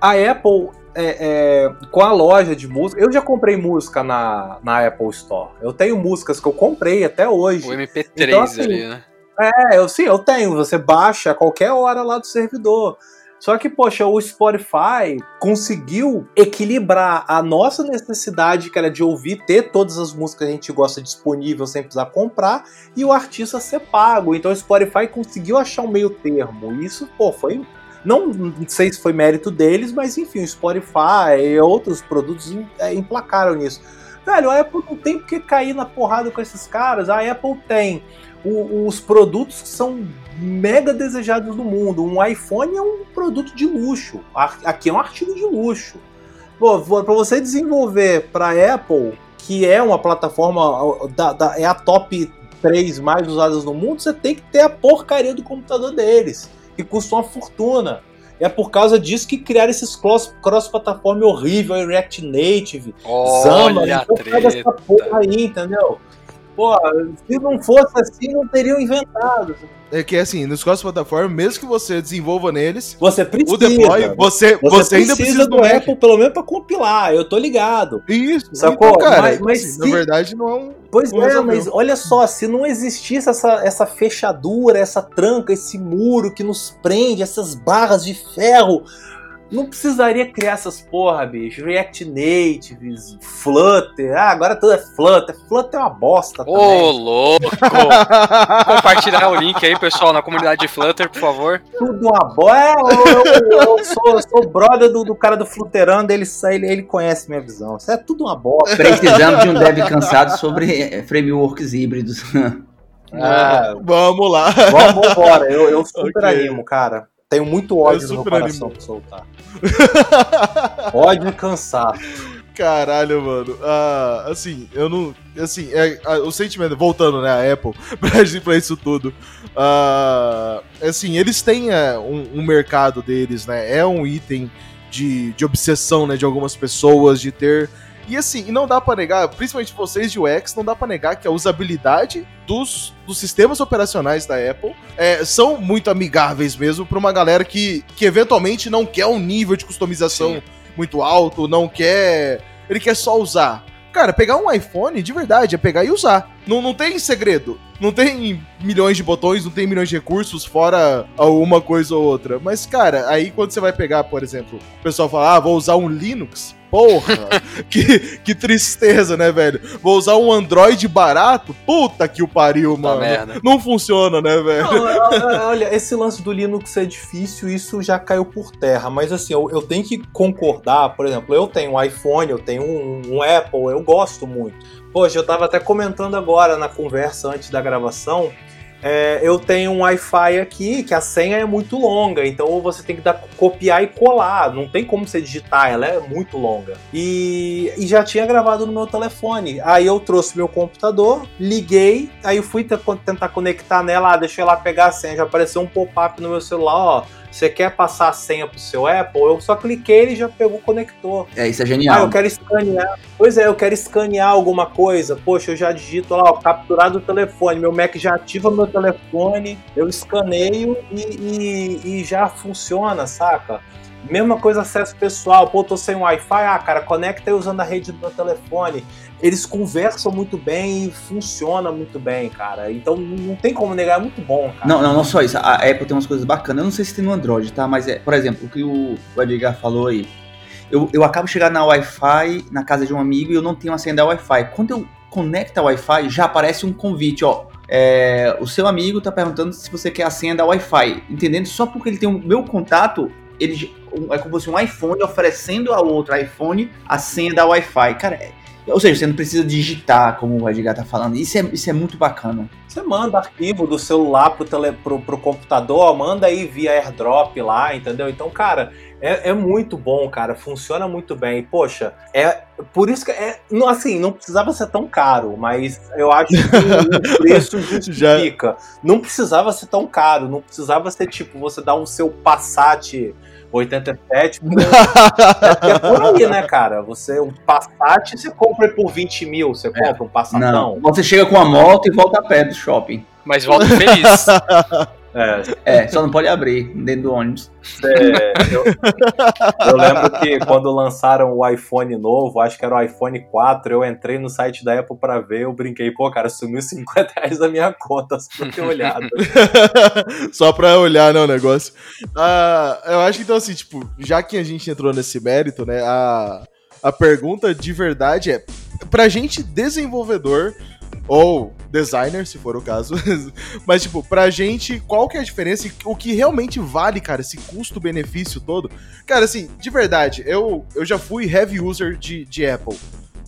a Apple. É, é, com a loja de música. Eu já comprei música na, na Apple Store. Eu tenho músicas que eu comprei até hoje. O MP3 Então, assim, ali, né? É, eu sim, eu tenho. Você baixa a qualquer hora lá do servidor. Só que, poxa, o Spotify conseguiu equilibrar a nossa necessidade, que era de ouvir, ter todas as músicas que a gente gosta disponível sem precisar comprar, e o artista ser pago. Então o Spotify conseguiu achar um meio termo. E Isso, pô, foi. Não sei se foi mérito deles, mas enfim, o Spotify e outros produtos é, emplacaram nisso. Velho, a Apple não tem por que cair na porrada com esses caras. A Apple tem o- os produtos que são mega desejados no mundo. Um iPhone é um produto de luxo. Aqui é um artigo de luxo. Para você desenvolver para Apple, que é uma plataforma da, da- é a top 3 mais usadas no mundo, você tem que ter a porcaria do computador deles, que custa uma fortuna. É por causa disso que criaram esses cross- cross-plataforma horrível, aí, React Native, Olha a então pega essa treta. porra aí, entendeu? Pô, se não fosse assim, não teriam inventado. É que assim, nos cross-plataforma, mesmo que você desenvolva neles, Você precisa. o deploy, você, Você, você, ainda precisa do do. Apple, pelo menos pra compilar, eu tô ligado. Isso, Sacou? então, cara, Mas- mas assim, se- na verdade não é um... Pois Não é, resolveu. mas olha só, se não existisse essa, essa fechadura, essa tranca, esse muro que nos prende, essas barras de ferro, não precisaria criar essas porra, bicho. React Native, Flutter. Ah, agora tudo é Flutter. Flutter é uma bosta Ô, também. louco! [LAUGHS] Compartilhar o link aí, pessoal, na comunidade de Flutter, por favor. Tudo uma bosta. É, eu, eu- eu sou, eu sou brother do, do cara do Flutterando, ele, ele, ele conhece minha visão. Isso é tudo uma bosta. Precisamos de um dev cansado sobre eh, frameworks híbridos. Ah, Vamos lá. vamos embora. Eu, eu super Ok. animo, cara. Tenho muito ódio no meu coração animo. pra soltar. [LAUGHS] Ódio e cansaço. Caralho, mano. Ah, assim, eu não. Assim, é, ah, o sentimento. Voltando, né, a Apple, [LAUGHS] pra, pra isso tudo. Ah, assim, eles têm é, um, um mercado deles, né? É um item de, de obsessão, né? De algumas pessoas, de ter. E assim, e não dá pra negar, principalmente vocês de UX, não dá pra negar que a usabilidade dos, dos sistemas operacionais da Apple é, são muito amigáveis mesmo pra uma galera que, que eventualmente não quer um nível de customização Sim. muito alto, não quer. Ele quer só usar. Cara, pegar um iPhone de verdade é pegar e usar. Não, não tem segredo. Não tem milhões de botões, não tem milhões de recursos, fora uma coisa ou outra. Mas, cara, aí quando você vai pegar, por exemplo, o pessoal fala, ah, vou usar um Linux. Porra, [LAUGHS] que, que tristeza, né, velho? Vou usar um Android barato? Puta que o pariu, mano. merda. Não funciona, né, velho? Não, olha, [LAUGHS] esse lance do Linux é difícil, isso já caiu por terra, mas assim, eu, eu tenho que concordar, por exemplo, eu tenho um iPhone, eu tenho um, um Apple, eu gosto muito. Poxa, eu tava até comentando agora na conversa antes da gravação, é, eu tenho um Wi-Fi aqui que a senha é muito longa, então você tem que dar, copiar e colar, não tem como você digitar, ela é muito longa. E, e já tinha gravado no meu telefone. Aí eu trouxe meu computador, liguei, aí eu fui te- tentar conectar nela, ah, ir lá pegar a senha, já apareceu um pop-up no meu celular, ó. Você quer passar a senha pro seu Apple? Eu só cliquei ele já pegou o conector. É, isso é Ah, genial. eu quero escanear. Pois é, eu quero escanear alguma coisa. Poxa, eu já digito lá, ó, capturar do telefone. Meu Mac já ativa meu telefone, eu escaneio e, e- e já funciona, saca? Mesma coisa acesso pessoal. Pô, tô sem Wi-Fi. Ah, cara, conecta aí usando a rede do meu telefone. Eles conversam muito bem e funciona muito bem, cara. Então não tem como negar, é muito bom, cara. Não, não, não só isso. A Apple tem umas coisas bacanas. Eu não sei se tem no Android, tá? Mas, é, por exemplo, o que o, Edgar falou aí. Eu, eu acabo chegar na Wi-Fi, na casa de um amigo, e eu não tenho a senha da Wi-Fi. Quando eu conecto a Wi-Fi, já aparece um convite, ó. É, o seu amigo tá perguntando se você quer a senha da Wi-Fi. Entendendo? Só porque ele tem o meu contato, ele é como se fosse um iPhone oferecendo ao outro iPhone a senha da Wi-Fi. Cara, é- ou seja, você não precisa digitar, como o Edgar tá falando. Isso é, isso é muito bacana. Você manda arquivo do celular pro, tele, pro, pro computador, manda aí via airdrop lá, entendeu? Então, cara, é, é muito bom, cara. Funciona muito bem. E, Poxa, é por isso que é. não- Assim, não precisava ser tão caro, mas eu acho que o [LAUGHS] preço justifica. Não precisava ser tão caro, não precisava ser tipo, você dar o seu Passat 87 por, é por aí, né, cara? Você, um Passat, você compra por 20 mil, você compra um Passatão. Não, você chega com a moto e volta a pé do shopping. Mas volta feliz. [LAUGHS] É, É, só não pode abrir dentro do ônibus. É, eu, eu lembro que quando lançaram o iPhone novo, acho que era o iPhone 4, eu entrei no site da Apple pra ver, eu brinquei, pô, cara, sumiu 50 reais da minha conta, só pra ter olhado. [LAUGHS] Só pra olhar, né, o negócio. Ah, eu acho que então, assim, tipo, já que a gente entrou nesse mérito, né, a, a pergunta de verdade é: pra gente desenvolvedor, ou designer, se for o caso, [LAUGHS] mas, tipo, pra gente, qual que é a diferença e o que realmente vale, cara, esse custo-benefício todo? Cara, assim, de verdade, eu, eu já fui heavy user de, de Apple.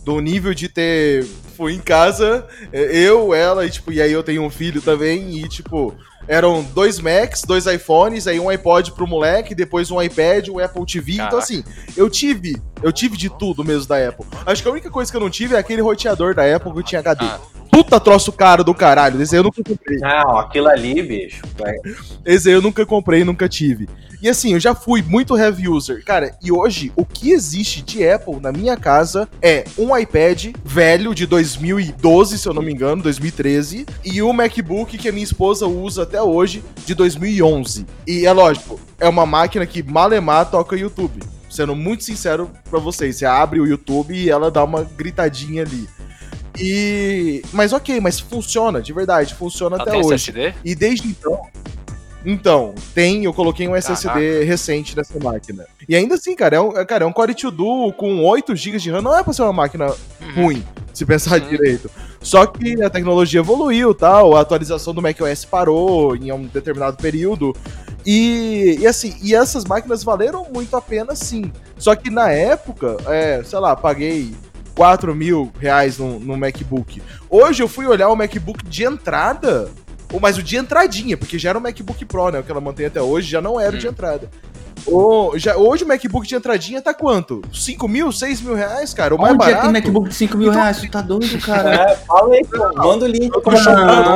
Do nível de ter. Fui em casa, eu, ela, e tipo, e aí eu tenho um filho também, e tipo, eram dois Macs, dois iPhones, aí um iPod pro moleque, depois um iPad, um Apple TV. Então, Caraca. assim, eu tive, eu tive de tudo mesmo da Apple. Acho que a única coisa que eu não tive é aquele roteador da Apple que tinha HD. Ah. Puta troço caro do caralho. Esse aí eu nunca comprei. Não, aquilo ali, bicho. Esse aí eu nunca comprei, nunca tive. E assim, eu já fui muito heavy user. Cara, e hoje o que existe de Apple na minha casa é um iPad velho de 2012, se eu não me engano, 2013, e um MacBook que a minha esposa usa até hoje, de 2011. E é lógico, é uma máquina que malemar toca YouTube. Sendo muito sincero pra vocês, você abre o YouTube e ela dá uma gritadinha ali. E. Mas ok, mas funciona, de verdade, funciona Ela até hoje. SSD? E desde então. Então, tem, eu coloquei um SSD Caraca. recente nessa máquina. E ainda assim, cara, é um, é- cara, é um Core 2 Duo com 8 GB de RAM, não é pra ser uma máquina Uhum. ruim, se pensar direito. Só que a tecnologia evoluiu, tal, a atualização do macOS parou em um determinado período. E, e assim, e essas máquinas valeram muito a pena, sim. Só que na época, é, sei lá, paguei 4 mil reais no, no MacBook. Hoje eu fui olhar o MacBook de entrada, ou mas o de entradinha, porque já era o MacBook Pro, né? O que ela mantém até hoje, já não era o de Hum. entrada. O, já, hoje o MacBook de entradinha tá quanto? 5 mil, 6 mil reais, cara? O mais Onde é que barato. tem MacBook de 5 mil Então- reais? Tu tá doido, [LAUGHS] cara? É, fala aí, pô. Manda o link. Eu tô pra.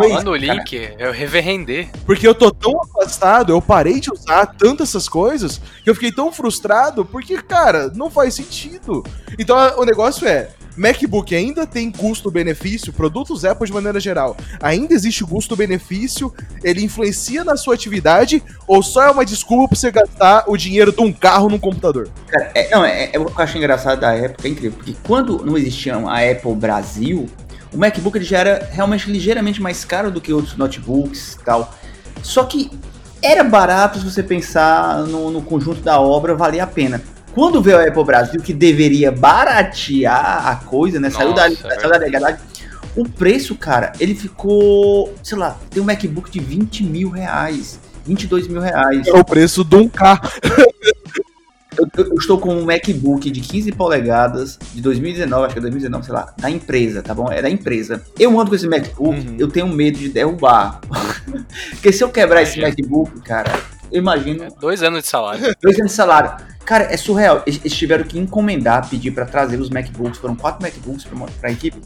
Manda o link, eu rever render. Porque eu tô tão afastado, eu parei de usar tanto essas coisas, que eu fiquei tão frustrado, porque, cara, não faz sentido. Então o negócio é. MacBook ainda tem custo-benefício, produtos Apple de maneira geral. Ainda existe custo-benefício, ele influencia na sua atividade, ou só é uma desculpa pra você gastar o dinheiro de um carro num computador? Cara, é, não, é, é eu acho engraçado da época, é incrível, porque quando não existia a Apple Brasil, o MacBook ele já era realmente ligeiramente mais caro do que outros notebooks e tal. Só que era barato se você pensar no, no conjunto da obra, valia a pena. Quando veio a Apple Brasil, que deveria baratear a coisa, né? Saiu da, Nossa, é saiu da legalidade. O preço, cara, ele ficou, sei lá, tem um MacBook de 20 mil reais, 22 mil reais. É o preço de um carro. Eu, eu- estou com um MacBook de 15 polegadas de 2019, acho que é 2019, sei lá, da empresa, tá bom? É da empresa. Eu ando com esse MacBook, Uhum. eu tenho medo de derrubar. [LAUGHS] Porque se eu quebrar esse. MacBook, cara, eu imagino É dois anos de salário. [LAUGHS] dois anos de salário. Cara, é surreal. Eles tiveram que encomendar, pedir pra trazer os MacBooks. Foram quatro MacBooks pra, uma- pra equipe.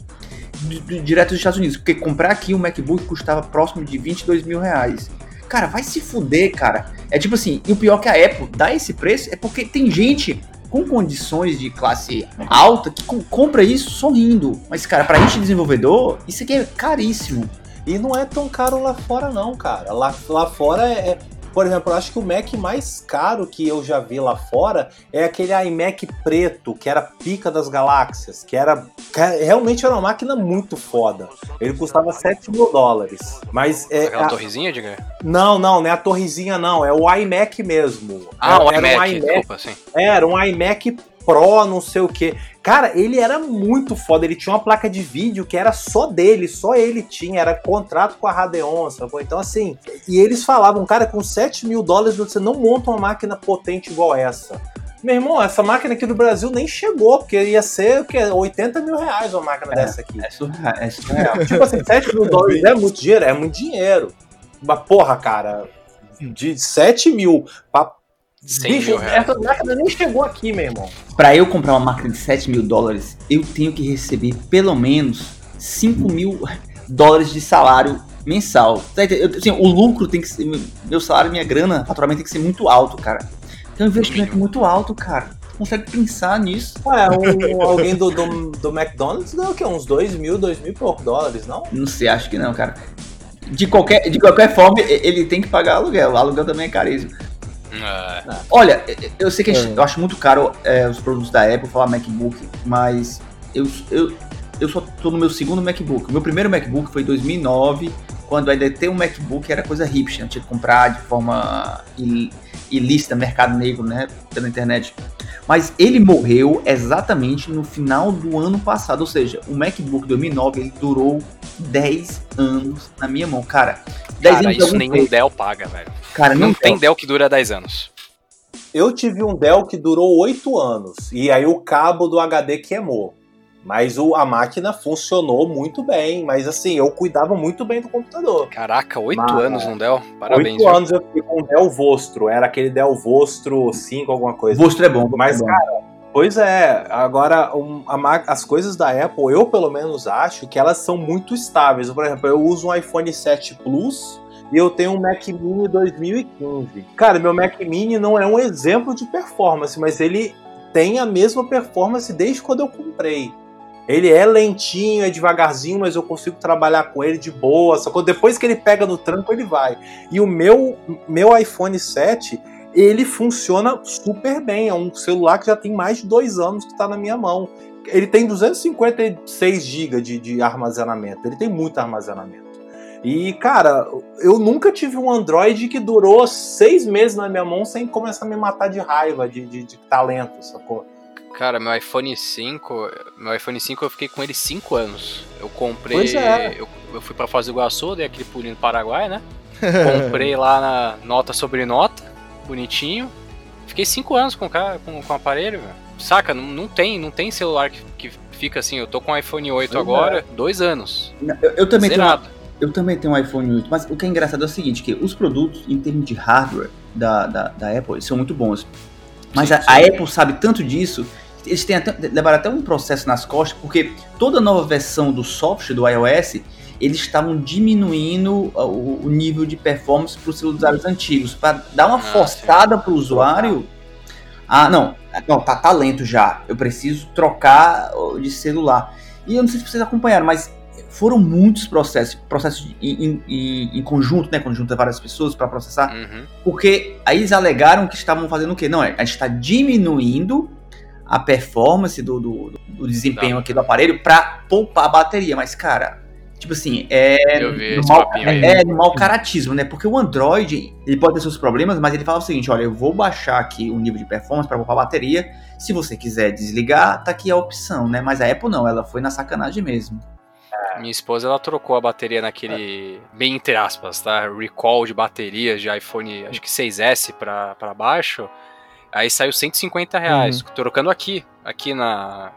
di- di- Direto dos Estados Unidos. Porque comprar aqui um MacBook custava próximo de 22 mil reais. Cara, vai se fuder, cara. É tipo assim, e o pior que a Apple dá esse preço é porque tem gente com condições de classe alta que com- compra isso sorrindo. Mas, cara, pra gente desenvolvedor, isso aqui é caríssimo. E não é tão caro lá fora, não, cara. Lá, lá fora é, é- Por exemplo, eu acho que o Mac mais caro que eu já vi lá fora é aquele iMac preto, que era pica das galáxias, que era. realmente era uma máquina muito foda. Ele custava 7 mil dólares. Mas é. Aquela a- torrezinha, diga? Não, não, não é a torrezinha, não. É o iMac mesmo. Ah, o era iMac, um iMac desculpa, sim. era um iMac Pro, não sei o que. Cara, ele era muito foda. Ele tinha uma placa de vídeo que era só dele, só ele tinha. Era contrato com a Radeon, sacou? Então, assim. E eles falavam, cara, com 7 mil dólares você não monta uma máquina potente igual essa. Meu irmão, essa máquina aqui do Brasil nem chegou, porque ia ser o quê? 80 mil reais uma máquina É. dessa aqui. É surreal. É surreal. [LAUGHS] Tipo assim, 7 mil dólares é muito dinheiro? É muito dinheiro. Mas, porra, cara, de 7 mil pra. 100 Bicho, essa máquina nem chegou aqui, meu irmão. Pra eu comprar uma máquina de 7 mil dólares, eu tenho que receber pelo menos 5 mil dólares de salário mensal. Tá assim, o lucro tem que ser. Meu salário, minha grana, faturamento tem que ser muito alto, cara. Tem um investimento muito alto, cara. Tu consegue pensar nisso? Ué, um- [LAUGHS] alguém do, do, do McDonald's ganhou o quê? Uns 2 mil, 2 mil e poucos dólares, não? Não sei, acho que não, cara. De qualquer, de qualquer forma, ele tem que pagar aluguel. O aluguel também é caríssimo. É, Olha, eu sei que a gente- É. eu acho muito caro é, os produtos da Apple, falar MacBook, mas eu, eu, eu só tô no meu segundo MacBook. O meu primeiro MacBook foi em 2009, quando ainda ter um MacBook era coisa hipster, eu tinha que comprar de forma il- ilícita, mercado negro, né, pela internet. Mas ele morreu exatamente no final do ano passado, ou seja, o MacBook 2009 ele durou 10 anos na minha mão, cara. 10 Cara, anos isso nenhum tempo. Dell paga, velho. Cara, Não não tem Dell que dura 10 anos. Eu tive um Dell que durou 8 anos. E aí o cabo do HD queimou. Mas o, a máquina funcionou muito bem. Mas assim, eu cuidava muito bem do computador. Caraca, 8 Mas- anos no Dell? Parabéns, 8 viu? anos eu fiquei com um Dell Vostro. Era aquele Dell Vostro 5, alguma coisa. Vostro é bom, Mas, é bom. cara, Pois é, agora um, a, as coisas da Apple, eu pelo menos acho que elas são muito estáveis. Por exemplo, eu uso um iPhone 7 Plus e eu tenho um Mac Mini 2015. Cara, meu Mac Mini não é um exemplo de performance, mas ele tem a mesma performance desde quando eu comprei. Ele é lentinho, é devagarzinho, mas eu consigo trabalhar com ele de boa. Só que depois que ele pega no tranco, ele vai. E o meu, meu iPhone 7, ele funciona super bem. É um celular que já tem mais de dois anos que está na minha mão. Ele tem 256 GB de, de armazenamento. Ele tem muito armazenamento. E, cara, eu nunca tive um Android que durou seis meses na minha mão sem começar a me matar de raiva, de, de, de talento, sacou? Cara, meu iPhone 5, meu iPhone 5 eu fiquei com ele 5 anos. Eu comprei, pois é. eu, eu fui para Foz do Iguaçu, dei aquele pulinho no Paraguai, né? [LAUGHS] comprei lá na nota sobre nota, bonitinho. Fiquei 5 anos com, com, com o aparelho, velho. Saca, não, não tem, não tem celular que, que fica assim, eu tô com o iPhone 8 pois agora, é. dois anos. Eu, eu também Zerado. tenho eu também tenho um iPhone 8, mas o que é engraçado é o seguinte, que os produtos, em termos de hardware da, da, da Apple, são muito bons. Mas sim, a, sim. a, Apple sabe tanto disso, eles têm até, levaram até um processo nas costas, porque toda nova versão do software do iOS, eles estavam diminuindo o, o nível de performance para os celulares antigos, para dar uma ah, forçada para o usuário. Ah, não, não, tá, tá lento já. Eu preciso trocar de celular. E eu não sei se vocês acompanharam, mas foram muitos processos, processos em, em, em conjunto, né, conjunto de várias pessoas para processar, uhum. porque aí eles alegaram que estavam fazendo o quê? Não, é, a gente está diminuindo a performance do, do, do desempenho aqui do aparelho para poupar a bateria, mas cara, tipo assim, é no mal, é, é no mau caratismo, né? Porque o Android, ele pode ter seus problemas, mas ele fala o seguinte, olha, eu vou baixar aqui o nível de performance para poupar a bateria, se você quiser desligar, tá aqui a opção, né? Mas a Apple não, ela foi na sacanagem mesmo. Minha esposa ela trocou a bateria naquele, bem entre aspas, tá? Recall de baterias de iPhone, acho que 6S pra, pra baixo. Aí saiu 150 reais, uhum. trocando aqui, aqui na,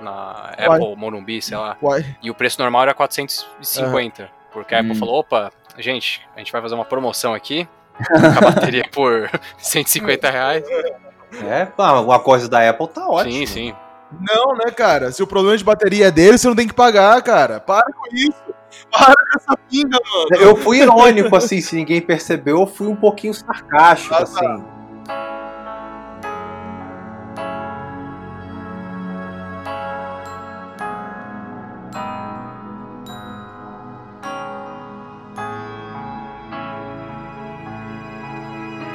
na Apple Morumbi, sei lá. Uai. E o preço normal era 450. Uhum. Porque a Apple hum. falou: opa, gente, a gente vai fazer uma promoção aqui. a bateria [LAUGHS] por 150 reais. É, uma coisa da Apple tá ótimo. Sim, sim. Não, né, cara? Se o problema de bateria é dele, você não tem que pagar, cara. Para com isso. Para com essa pinga, mano. Eu fui irônico, assim, se ninguém percebeu, eu fui um pouquinho sarcástico, ah, tá. assim.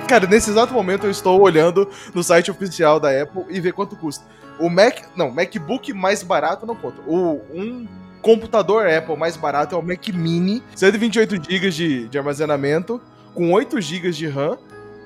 Cara, nesse exato momento eu estou olhando no site oficial da Apple e ver quanto custa. O Mac, não, MacBook mais barato não conta. O um computador Apple mais barato é o Mac Mini, 128 GB de, de armazenamento, com 8 GB de RAM,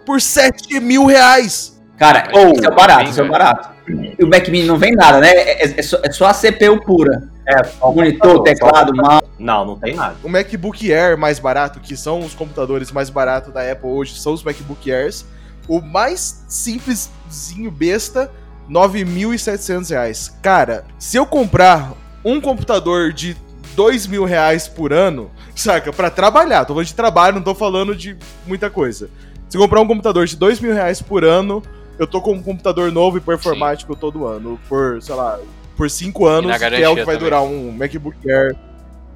por 7 mil reais. Cara, oh, isso é barato, isso é barato. E o Mac Mini não vem nada, né? É, é, só, é só a CPU pura. É, só monitor, teclado, mouse. Não, não tem nada. O MacBook Air mais barato, que são os computadores mais baratos da Apple hoje, são os MacBook Airs. O mais simplesinho besta, R$ 9.700. Cara, se eu comprar um computador de dois mil reais por ano, [LAUGHS] saca? Pra trabalhar, tô falando de trabalho, não tô falando de muita coisa. Se eu comprar um computador de dois mil reais por ano, eu tô com um computador novo e performático Sim. todo ano, por, sei lá, por cinco anos, que é o que vai também. durar um MacBook Air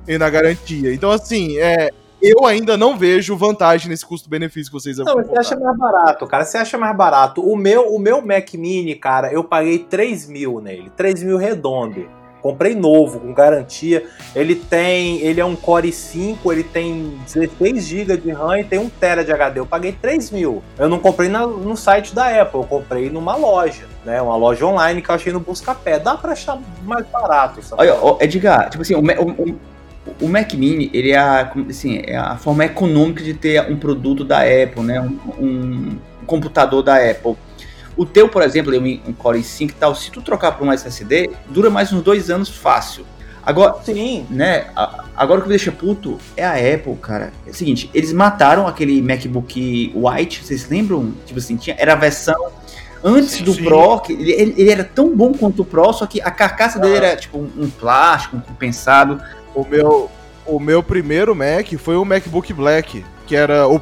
e na garantia. Então, assim, é, eu ainda não vejo vantagem nesse custo-benefício que vocês Não, você acha mais barato, cara. Você acha mais barato. O meu, o meu Mac Mini, cara, eu paguei 3 mil nele. 3 mil redondo. Comprei novo, com garantia. Ele tem. Ele é um Core i5, ele tem 16 GB de RAM e tem 1 TB de HD. Eu paguei 3 mil. Eu não comprei na, no site da Apple, eu comprei numa loja, né? Uma loja online que eu achei no Buscapé. Dá pra achar mais barato, sabe? Olha, Edgar, tipo assim, o, o, o Mac Mini, ele é a, assim, é a forma econômica de ter um produto da Apple, né? Um, um computador da Apple. O teu, por exemplo, um Core i5 e tal, se tu trocar para um SSD, dura mais uns dois anos fácil. Agora, Sim. né? Agora o que me deixa puto é a Apple, cara. É o seguinte, eles mataram aquele MacBook White, vocês lembram? Tipo assim, tinha, era a versão antes sim, do sim. Pro, ele, ele, era tão bom quanto o Pro, só que a carcaça ah. dele era tipo um, um plástico, um compensado. O meu, o meu primeiro Mac foi o MacBook Black, que era o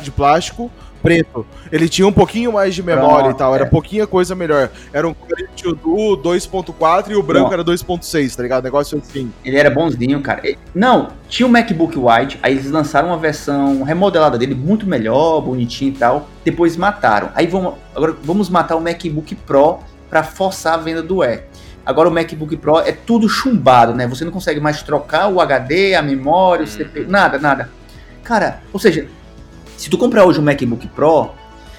de plástico preto. Ele tinha um pouquinho mais de memória Pronto, e tal, era é. pouquinha coisa melhor. Era um preto do 2.4 e o branco era 2.6, tá ligado? Negócio assim. Ele era bonzinho, cara. Ele- Não, tinha o MacBook White, aí eles lançaram uma versão remodelada dele, muito melhor, bonitinho e tal. Depois mataram. Aí vamos, agora vamos matar o MacBook Pro pra forçar a venda do E. Agora o MacBook Pro é tudo chumbado, né? Você não consegue mais trocar o HD, a memória, o Uhum. CPU, nada, nada. Cara, ou seja, se tu comprar hoje um MacBook Pro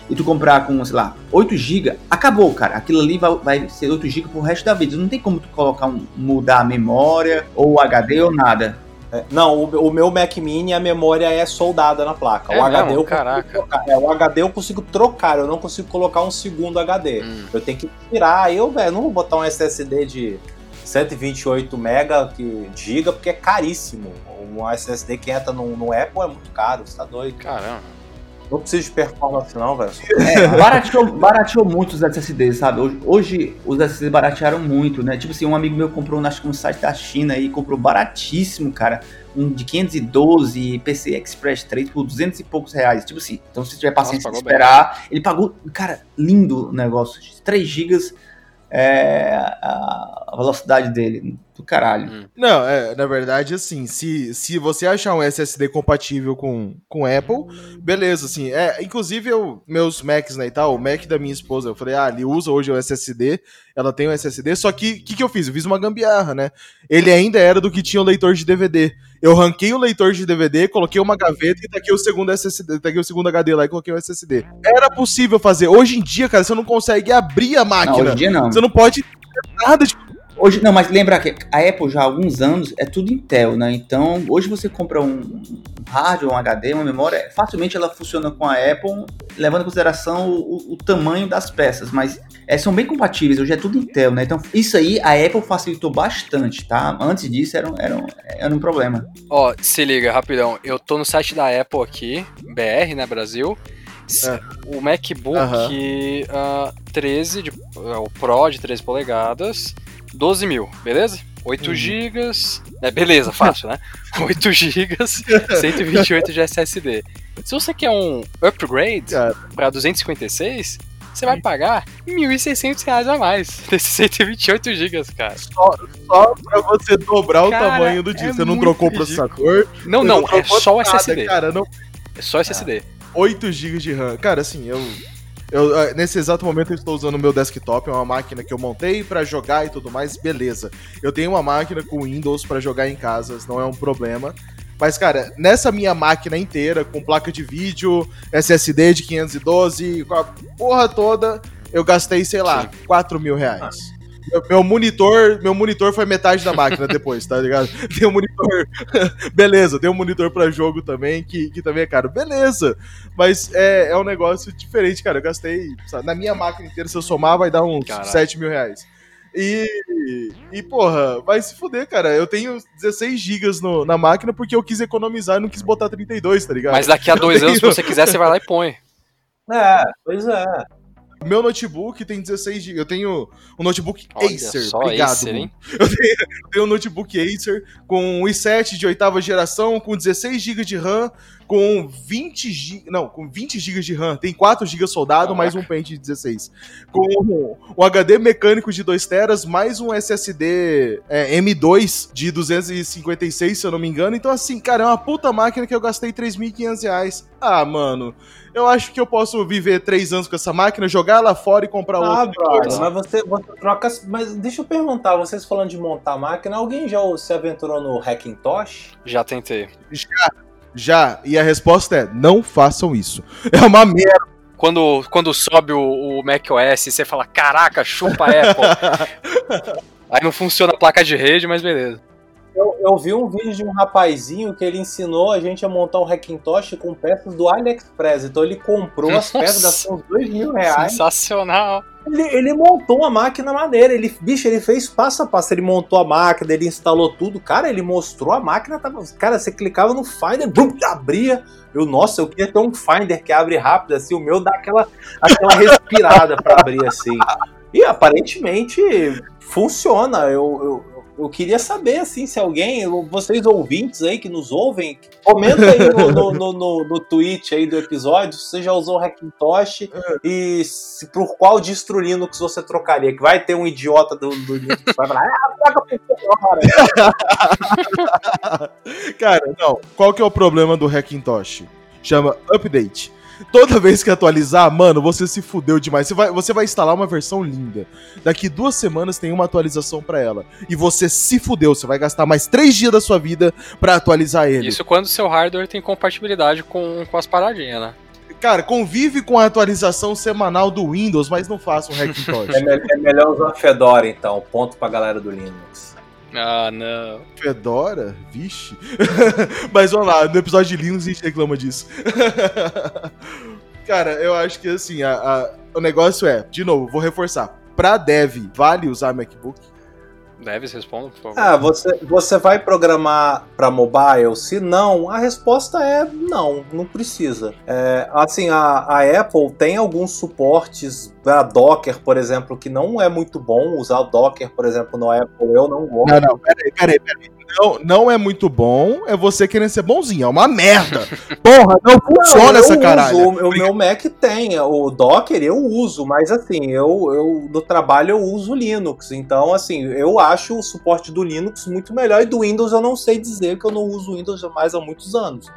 e tu comprar com, sei lá, 8 GB, acabou, cara. Aquilo ali vai, vai ser 8 GB pro resto da vida. Não tem como tu colocar um, mudar a memória ou o HD ou nada. É, Não, o, o meu Mac Mini, a memória é soldada na placa. É o HD mesmo? eu consigo Caraca. trocar. É, o HD eu consigo trocar, eu não consigo colocar um segundo HD. Hum. Eu tenho que tirar, eu, velho, não vou botar um SSD de 128 mega que, giga, porque é caríssimo. Um SSD que entra no, no Apple é muito caro, você tá doido. Caramba. Não preciso de performance não, velho. É, barateou, barateou muito os SSDs, sabe? Hoje, hoje os SSDs baratearam muito, né? Tipo assim, um amigo meu comprou, acho que um site da China aí, comprou baratíssimo, cara. Um de 512 PC Express 3 por 200 e poucos reais. Tipo assim, então se tiver paciência de pagou bem. esperar, ele pagou, cara, lindo o negócio. 3 GB é a a velocidade dele, do caralho. Não, é, na verdade, assim, se, se você achar um SSD compatível com, com Apple, beleza, assim, é, inclusive eu, meus Macs, né, e tal, o Mac da minha esposa, eu falei, ah, ele usa hoje o SSD, ela tem o SSD, só que, o que que eu fiz? Eu fiz uma gambiarra, né, ele ainda era do que tinha o leitor de DVD, eu ranquei o leitor de DVD, coloquei uma gaveta e taquei o segundo SSD, taquei o segundo HD lá e coloquei o SSD. Era possível fazer, hoje em dia, cara, você não consegue abrir a Não, máquina, hoje em dia não. você não pode ter nada de Hoje, não, mas lembra que a Apple já há alguns anos é tudo Intel, né? Então, hoje você compra um, um hardware, um HD, uma memória, facilmente ela funciona com a Apple, levando em consideração o, o tamanho das peças, mas é, são bem compatíveis, hoje é tudo Intel, né? Então, isso aí a Apple facilitou bastante, tá? Antes disso era, um- era, um- era um problema. Ó, se liga, rapidão. Eu tô no site da Apple aqui, BR, né, Brasil. É. O MacBook Aham. ah, 13, de, é, o Pro de 13 polegadas, 12 mil, beleza? 8 Uhum. GB. É, beleza, fácil, né? 8 GB, 128 de SSD. Se você quer um upgrade pra 256, você vai pagar 1.600 reais a mais desses 128 GB, cara. só, só pra você dobrar o Cara, tamanho do disco. é você não trocou o ridículo. processador. Não, não, é trocou só o nada, SSD. Cara, não, É só SSD. 8 GB de RAM. Cara, assim, eu, eu. ah, Nesse exato momento eu estou usando o meu desktop, é uma máquina que eu montei pra jogar e tudo mais, beleza. Eu tenho uma máquina com Windows pra jogar em casa, não é um problema. Mas, cara, nessa minha máquina inteira, com placa de vídeo, SSD de 512, com a porra toda, eu gastei, sei lá, 4 mil reais. Meu, meu monitor, meu monitor foi metade da máquina depois, tá ligado? [LAUGHS] Tem um monitor. [LAUGHS] Beleza, tem um monitor pra jogo também, que, que também é caro. Beleza. Mas é, é um negócio diferente, cara. Eu gastei. sabe, na minha máquina inteira, se eu somar, vai dar uns Caralho. 7 mil reais. E, e, porra, vai se fuder, cara. Eu tenho 16 gigas no- na máquina porque eu quis economizar e não quis botar 32, tá ligado? Mas daqui a dois Eu anos, se você quiser, você vai lá e põe. É, pois é. Meu notebook tem 16 GB. Eu tenho um notebook Olha Acer. Obrigado, Acer, hein? [LAUGHS] Eu tenho, eu tenho um notebook Acer com um i7 de oitava geração, com 16 GB de RAM, com 20 GB. Não, com 20 GB de RAM. Tem 4 GB soldado, mais um pente de 16. Com um HD mecânico de 2 teras, mais um SSD é, M2 de 256, se eu não me engano. Então, assim, cara, é uma puta máquina que eu gastei 3.500 reais. Ah, mano. Eu acho que eu posso viver 3 anos com essa máquina, jogar ela fora e comprar Ah, outra brother, mas você, você troca. Mas deixa eu perguntar, vocês falando de montar máquina, alguém já se aventurou no Hackintosh? Já tentei. Já, e a resposta é: não façam isso. É uma merda. Quando, quando sobe o, o macOS, você fala, caraca, chupa Apple. [LAUGHS] Aí não funciona a placa de rede, mas beleza. Eu, eu vi um vídeo de um rapazinho que ele ensinou a gente a montar um Hackintosh com peças do AliExpress. Então ele comprou as peças, gastou uns dois mil reais. Sensacional. Ele, ele montou uma máquina maneira. Ele, bicho, ele fez passo a passo. Ele montou a máquina, ele instalou tudo. Cara, ele mostrou a máquina. Tava, cara, você clicava no Finder, bum, abria. Eu, nossa, eu queria ter um Finder que abre rápido, assim. O meu dá aquela, aquela respirada pra abrir assim. E aparentemente funciona. Eu, eu- eu queria saber, assim, se alguém, vocês ouvintes aí que nos ouvem, comenta aí no, no, no, no, no tweet aí do episódio se você já usou o Hackintosh e se, por qual distro Linux você trocaria. Que vai ter um idiota do, do Linux que vai falar, ah, troca por [LAUGHS] Cara, não. Qual que é o problema do Hackintosh? Chama Update. Toda vez que atualizar, mano, você se fudeu demais. Você vai, você vai instalar uma versão linda. Daqui duas semanas tem uma atualização para ela. E você se fudeu. Você vai gastar mais três dias da sua vida para atualizar ele. Isso quando o seu hardware tem compatibilidade com, com as paradinhas, né? Cara, convive com a atualização semanal do Windows, mas não faça um Hackintosh. [LAUGHS] é, me é melhor usar Fedora, então. Ponto pra galera do Linux. Ah, não. Fedora? Vixe. [LAUGHS] Mas vamos lá, no episódio de Linux a gente reclama disso. [LAUGHS] Cara, eu acho que assim, a, a, o negócio é, de novo, vou reforçar. Pra dev, vale usar MacBook? Deves, responda, por favor. Ah, você, você vai programar para mobile? Se não, a resposta é não, não precisa. É, assim, a, a Apple tem alguns suportes para Docker, por exemplo, que não é muito bom usar o Docker, por exemplo, no Apple. Eu não gosto. Não, não, peraí, peraí, peraí. Não, não é muito bom, é você querendo ser bonzinho. É uma merda. [LAUGHS] Porra, não funciona essa caralho. O meu Mac tem, o Docker eu uso, mas assim, eu, eu no trabalho eu uso Linux. Então, assim, eu acho o suporte do Linux muito melhor e do Windows eu não sei dizer que eu não uso Windows mais há muitos anos.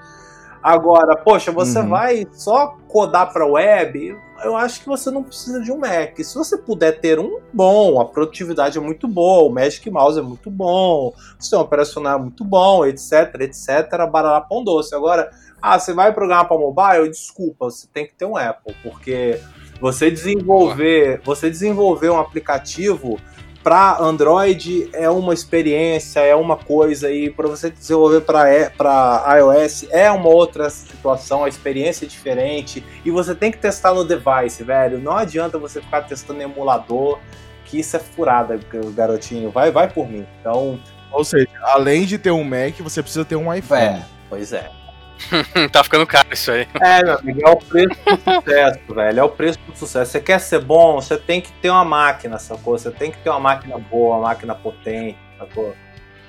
Agora, poxa, você uhum. vai só codar para web? Eu acho que você não precisa de um Mac. Se você puder ter um bom, a produtividade é muito boa, o Magic Mouse é muito bom, o sistema operacional é muito bom, etc, etc, barará pão doce. Agora, ah, você vai programar para mobile? Desculpa, você tem que ter um Apple, porque você desenvolver, você desenvolver um aplicativo para Android é uma experiência, é uma coisa, e para você desenvolver para iOS é uma outra situação, a experiência é diferente, e você tem que testar no device, velho. Não adianta você ficar testando em emulador, que isso é furada, garotinho. Vai, vai por mim. Então. Ou seja, além de ter um Mac, você precisa ter um iPhone. É, pois é. [LAUGHS] tá ficando caro isso aí. É, meu amigo, é o preço do sucesso, velho. É o preço do sucesso. Você quer ser bom, você tem que ter uma máquina, sacou? Você tem que ter uma máquina boa, uma máquina potente, sacou?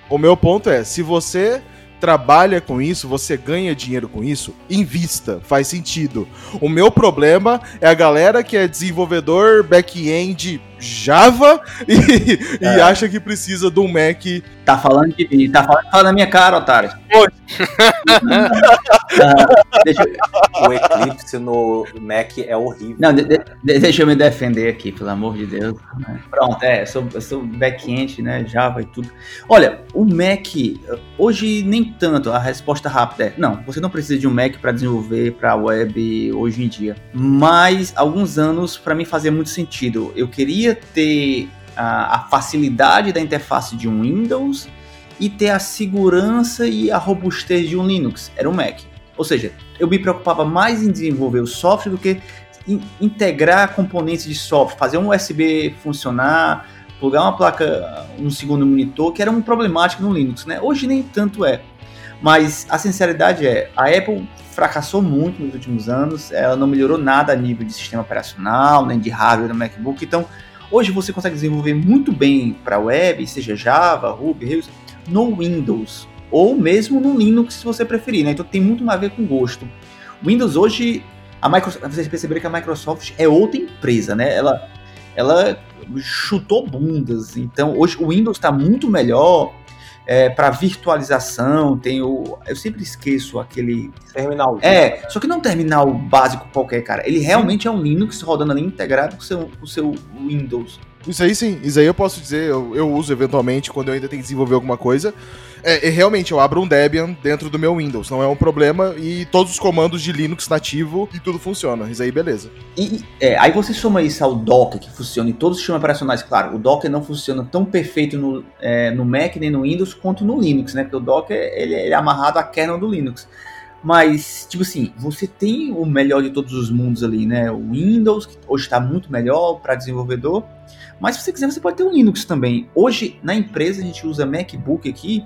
O meu ponto é, se você trabalha com isso, você ganha dinheiro com isso, invista, faz sentido. O meu problema é a galera que é desenvolvedor back-end Java [LAUGHS] e, é. e, acha que precisa de um Mac. Tá falando de mim, tá falando, falando na minha cara, otário. [LAUGHS] deixa eu... O Eclipse no Mac é horrível. Não, de, de, deixa eu me defender aqui, pelo amor de Deus. Pronto, é, eu sou, sou back-end, né, Java e tudo. Olha, o Mac, hoje nem tanto, a resposta rápida é, não, você não precisa de um Mac para desenvolver para web hoje em dia. Mas, alguns anos, para mim fazia muito sentido. Eu queria ter a, a facilidade da interface de um Windows e ter a segurança e a robustez de um Linux. Era um Mac. Ou seja, eu me preocupava mais em desenvolver o software do que in integrar componentes de software, fazer um USB funcionar, plugar uma placa, um segundo monitor, que era um problemático no Linux, né? Hoje nem tanto é. Mas a sinceridade é, a Apple fracassou muito nos últimos anos, ela não melhorou nada a nível de sistema operacional, nem de hardware no MacBook, então Hoje você consegue desenvolver muito bem para web, seja Java, Ruby, Rails, no Windows ou mesmo no Linux, se você preferir, né? Então tem muito a ver com gosto. Windows hoje, a Microsoft, vocês perceberam que a Microsoft é outra empresa, né? Ela, ela chutou bundas. Então hoje o Windows está muito melhor é, para virtualização, tem o. Eu sempre esqueço aquele. Terminal. É, só que não um terminal básico qualquer, cara. Ele realmente é um Linux rodando ali integrado com seu, com o seu Windows. Isso aí sim, isso aí eu posso dizer, eu, eu uso eventualmente quando eu ainda tenho que desenvolver alguma coisa. É, realmente, eu abro um Debian dentro do meu Windows, não é um problema, e todos os comandos de Linux nativo e tudo funciona. Isso aí, beleza. E é, aí você soma isso ao Docker, que funciona em todos os sistemas operacionais. Claro, o Docker não funciona tão perfeito no, é, no Mac nem no Windows quanto no Linux, né? Porque o Docker ele, ele é amarrado à kernel do Linux. Mas, tipo assim, você tem o melhor de todos os mundos ali, né? O Windows, que hoje está muito melhor para desenvolvedor. Mas se você quiser, você pode ter o Linux também. Hoje, na empresa, a gente usa MacBook aqui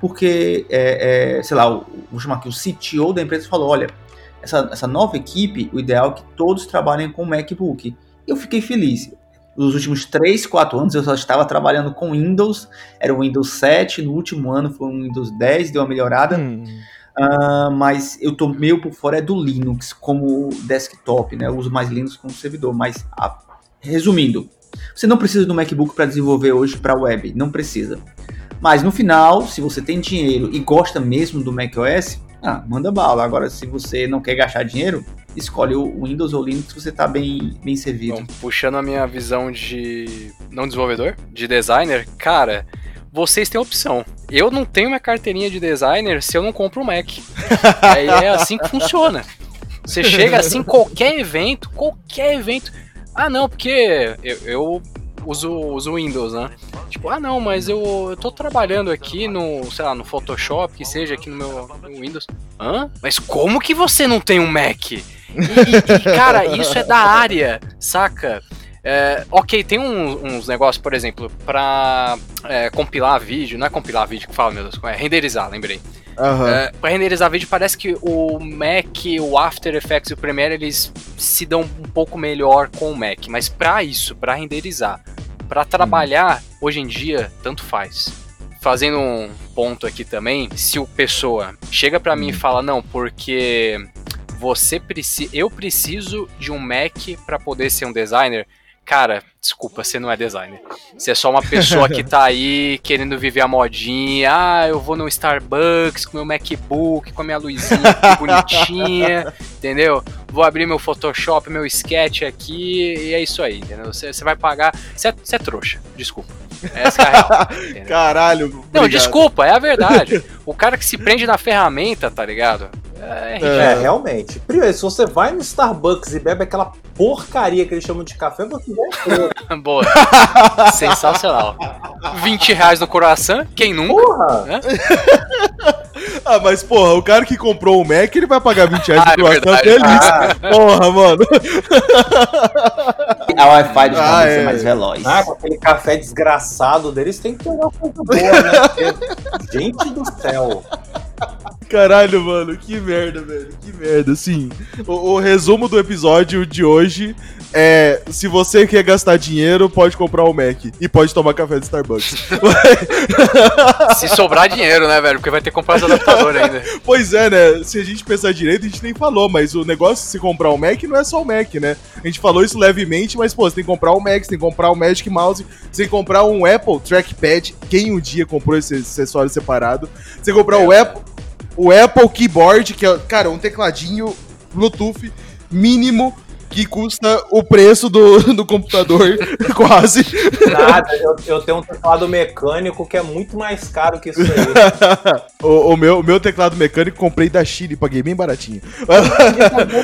porque, é, é, sei lá, o, vou chamar aqui, o CTO da empresa falou, olha, essa, essa nova equipe, o ideal é que todos trabalhem com MacBook. Eu fiquei feliz. nos últimos 3, 4 anos eu só estava trabalhando com Windows, era o Windows 7, no último ano foi o Windows 10, deu uma melhorada. Hum. Uh, mas eu tô meio por fora é do Linux como desktop, né? Eu uso mais Linux como servidor, mas ah, resumindo, você não precisa do MacBook para desenvolver hoje para web, não precisa. Mas no final, se você tem dinheiro e gosta mesmo do macOS, ah, manda bala. Agora, se você não quer gastar dinheiro, escolhe o Windows ou Linux, você tá bem, bem servido. Bom, puxando a minha visão de não desenvolvedor, de designer, cara, vocês têm opção. Eu não tenho minha carteirinha de designer se eu não compro um Mac. [LAUGHS] Aí é assim que funciona. Você chega assim, qualquer evento, qualquer evento. Ah, não, porque eu, eu uso, uso Windows, né? Tipo, ah, não, mas eu, eu tô trabalhando aqui no, sei lá, no Photoshop, que seja aqui no meu no Windows. Hã? Mas como que você não tem um Mac? E, e, cara, isso é da área, saca? É, ok, tem uns, uns, negócios, por exemplo, pra é, compilar vídeo, não é compilar vídeo que fala, meu Deus, é renderizar, lembrei. Uhum. É, pra renderizar vídeo, parece que o Mac, o After Effects e o Premiere, eles se dão um pouco melhor com o Mac. Mas pra isso, pra renderizar, pra trabalhar, hoje em dia, tanto faz. Fazendo um ponto aqui também, se o pessoa chega pra uhum. mim e fala, não, porque você precisa, eu preciso de um Mac para poder ser um designer, cara, desculpa, você não é designer. Você é só uma pessoa que tá aí querendo viver a modinha. Ah, eu vou no Starbucks com meu MacBook, com a minha luzinha bonitinha, entendeu? Vou abrir meu Photoshop, meu sketch aqui e é isso aí, entendeu? Você, você vai pagar. Você é, você é trouxa, desculpa. Essa é a real. [LAUGHS] Entendeu? Caralho. Obrigado. Não, desculpa, é a verdade. O cara que se prende na ferramenta, tá ligado? É, é, realmente. Primeiro, se você vai no Starbucks e bebe aquela porcaria que eles chamam de café, você já [LAUGHS] Boa. Sensacional. 20 reais no coração, quem nunca? Porra! Né? ah, mas porra, o cara que comprou o Mac, ele vai pagar 20 reais no ah, é coração feliz. Ah. [LAUGHS] Porra, mano. A Wi-Fi dos ah, é. ser mais veloz. Ah, com aquele café desgraçado deles tem que ter uma coisa boa, né? [LAUGHS] Gente do céu. Caralho, mano, que merda, velho. Que merda. Assim, o, o, resumo do episódio de hoje é: se você quer gastar dinheiro, pode comprar o um Mac e pode tomar café de Starbucks. se sobrar dinheiro, né, velho? Porque vai ter que comprar os adaptadores [LAUGHS] ainda. Pois é, né? Se a gente pensar direito, a gente nem falou, mas o negócio de se comprar o um Mac não é só o Mac, né? A gente falou isso levemente, mas, pô, você tem que comprar o um Mac, você tem que comprar o Magic Mouse, você tem que comprar um Apple Trackpad. Quem um dia comprou esse acessório separado? Você comprar é, o Apple o Apple Keyboard, que é, cara, um tecladinho Bluetooth mínimo que custa o preço do, do computador, [LAUGHS] quase. Nada, eu, eu, tenho um teclado mecânico que é muito mais caro que isso aí. [LAUGHS] o, o, meu, o meu teclado mecânico comprei da Chile, paguei bem baratinho.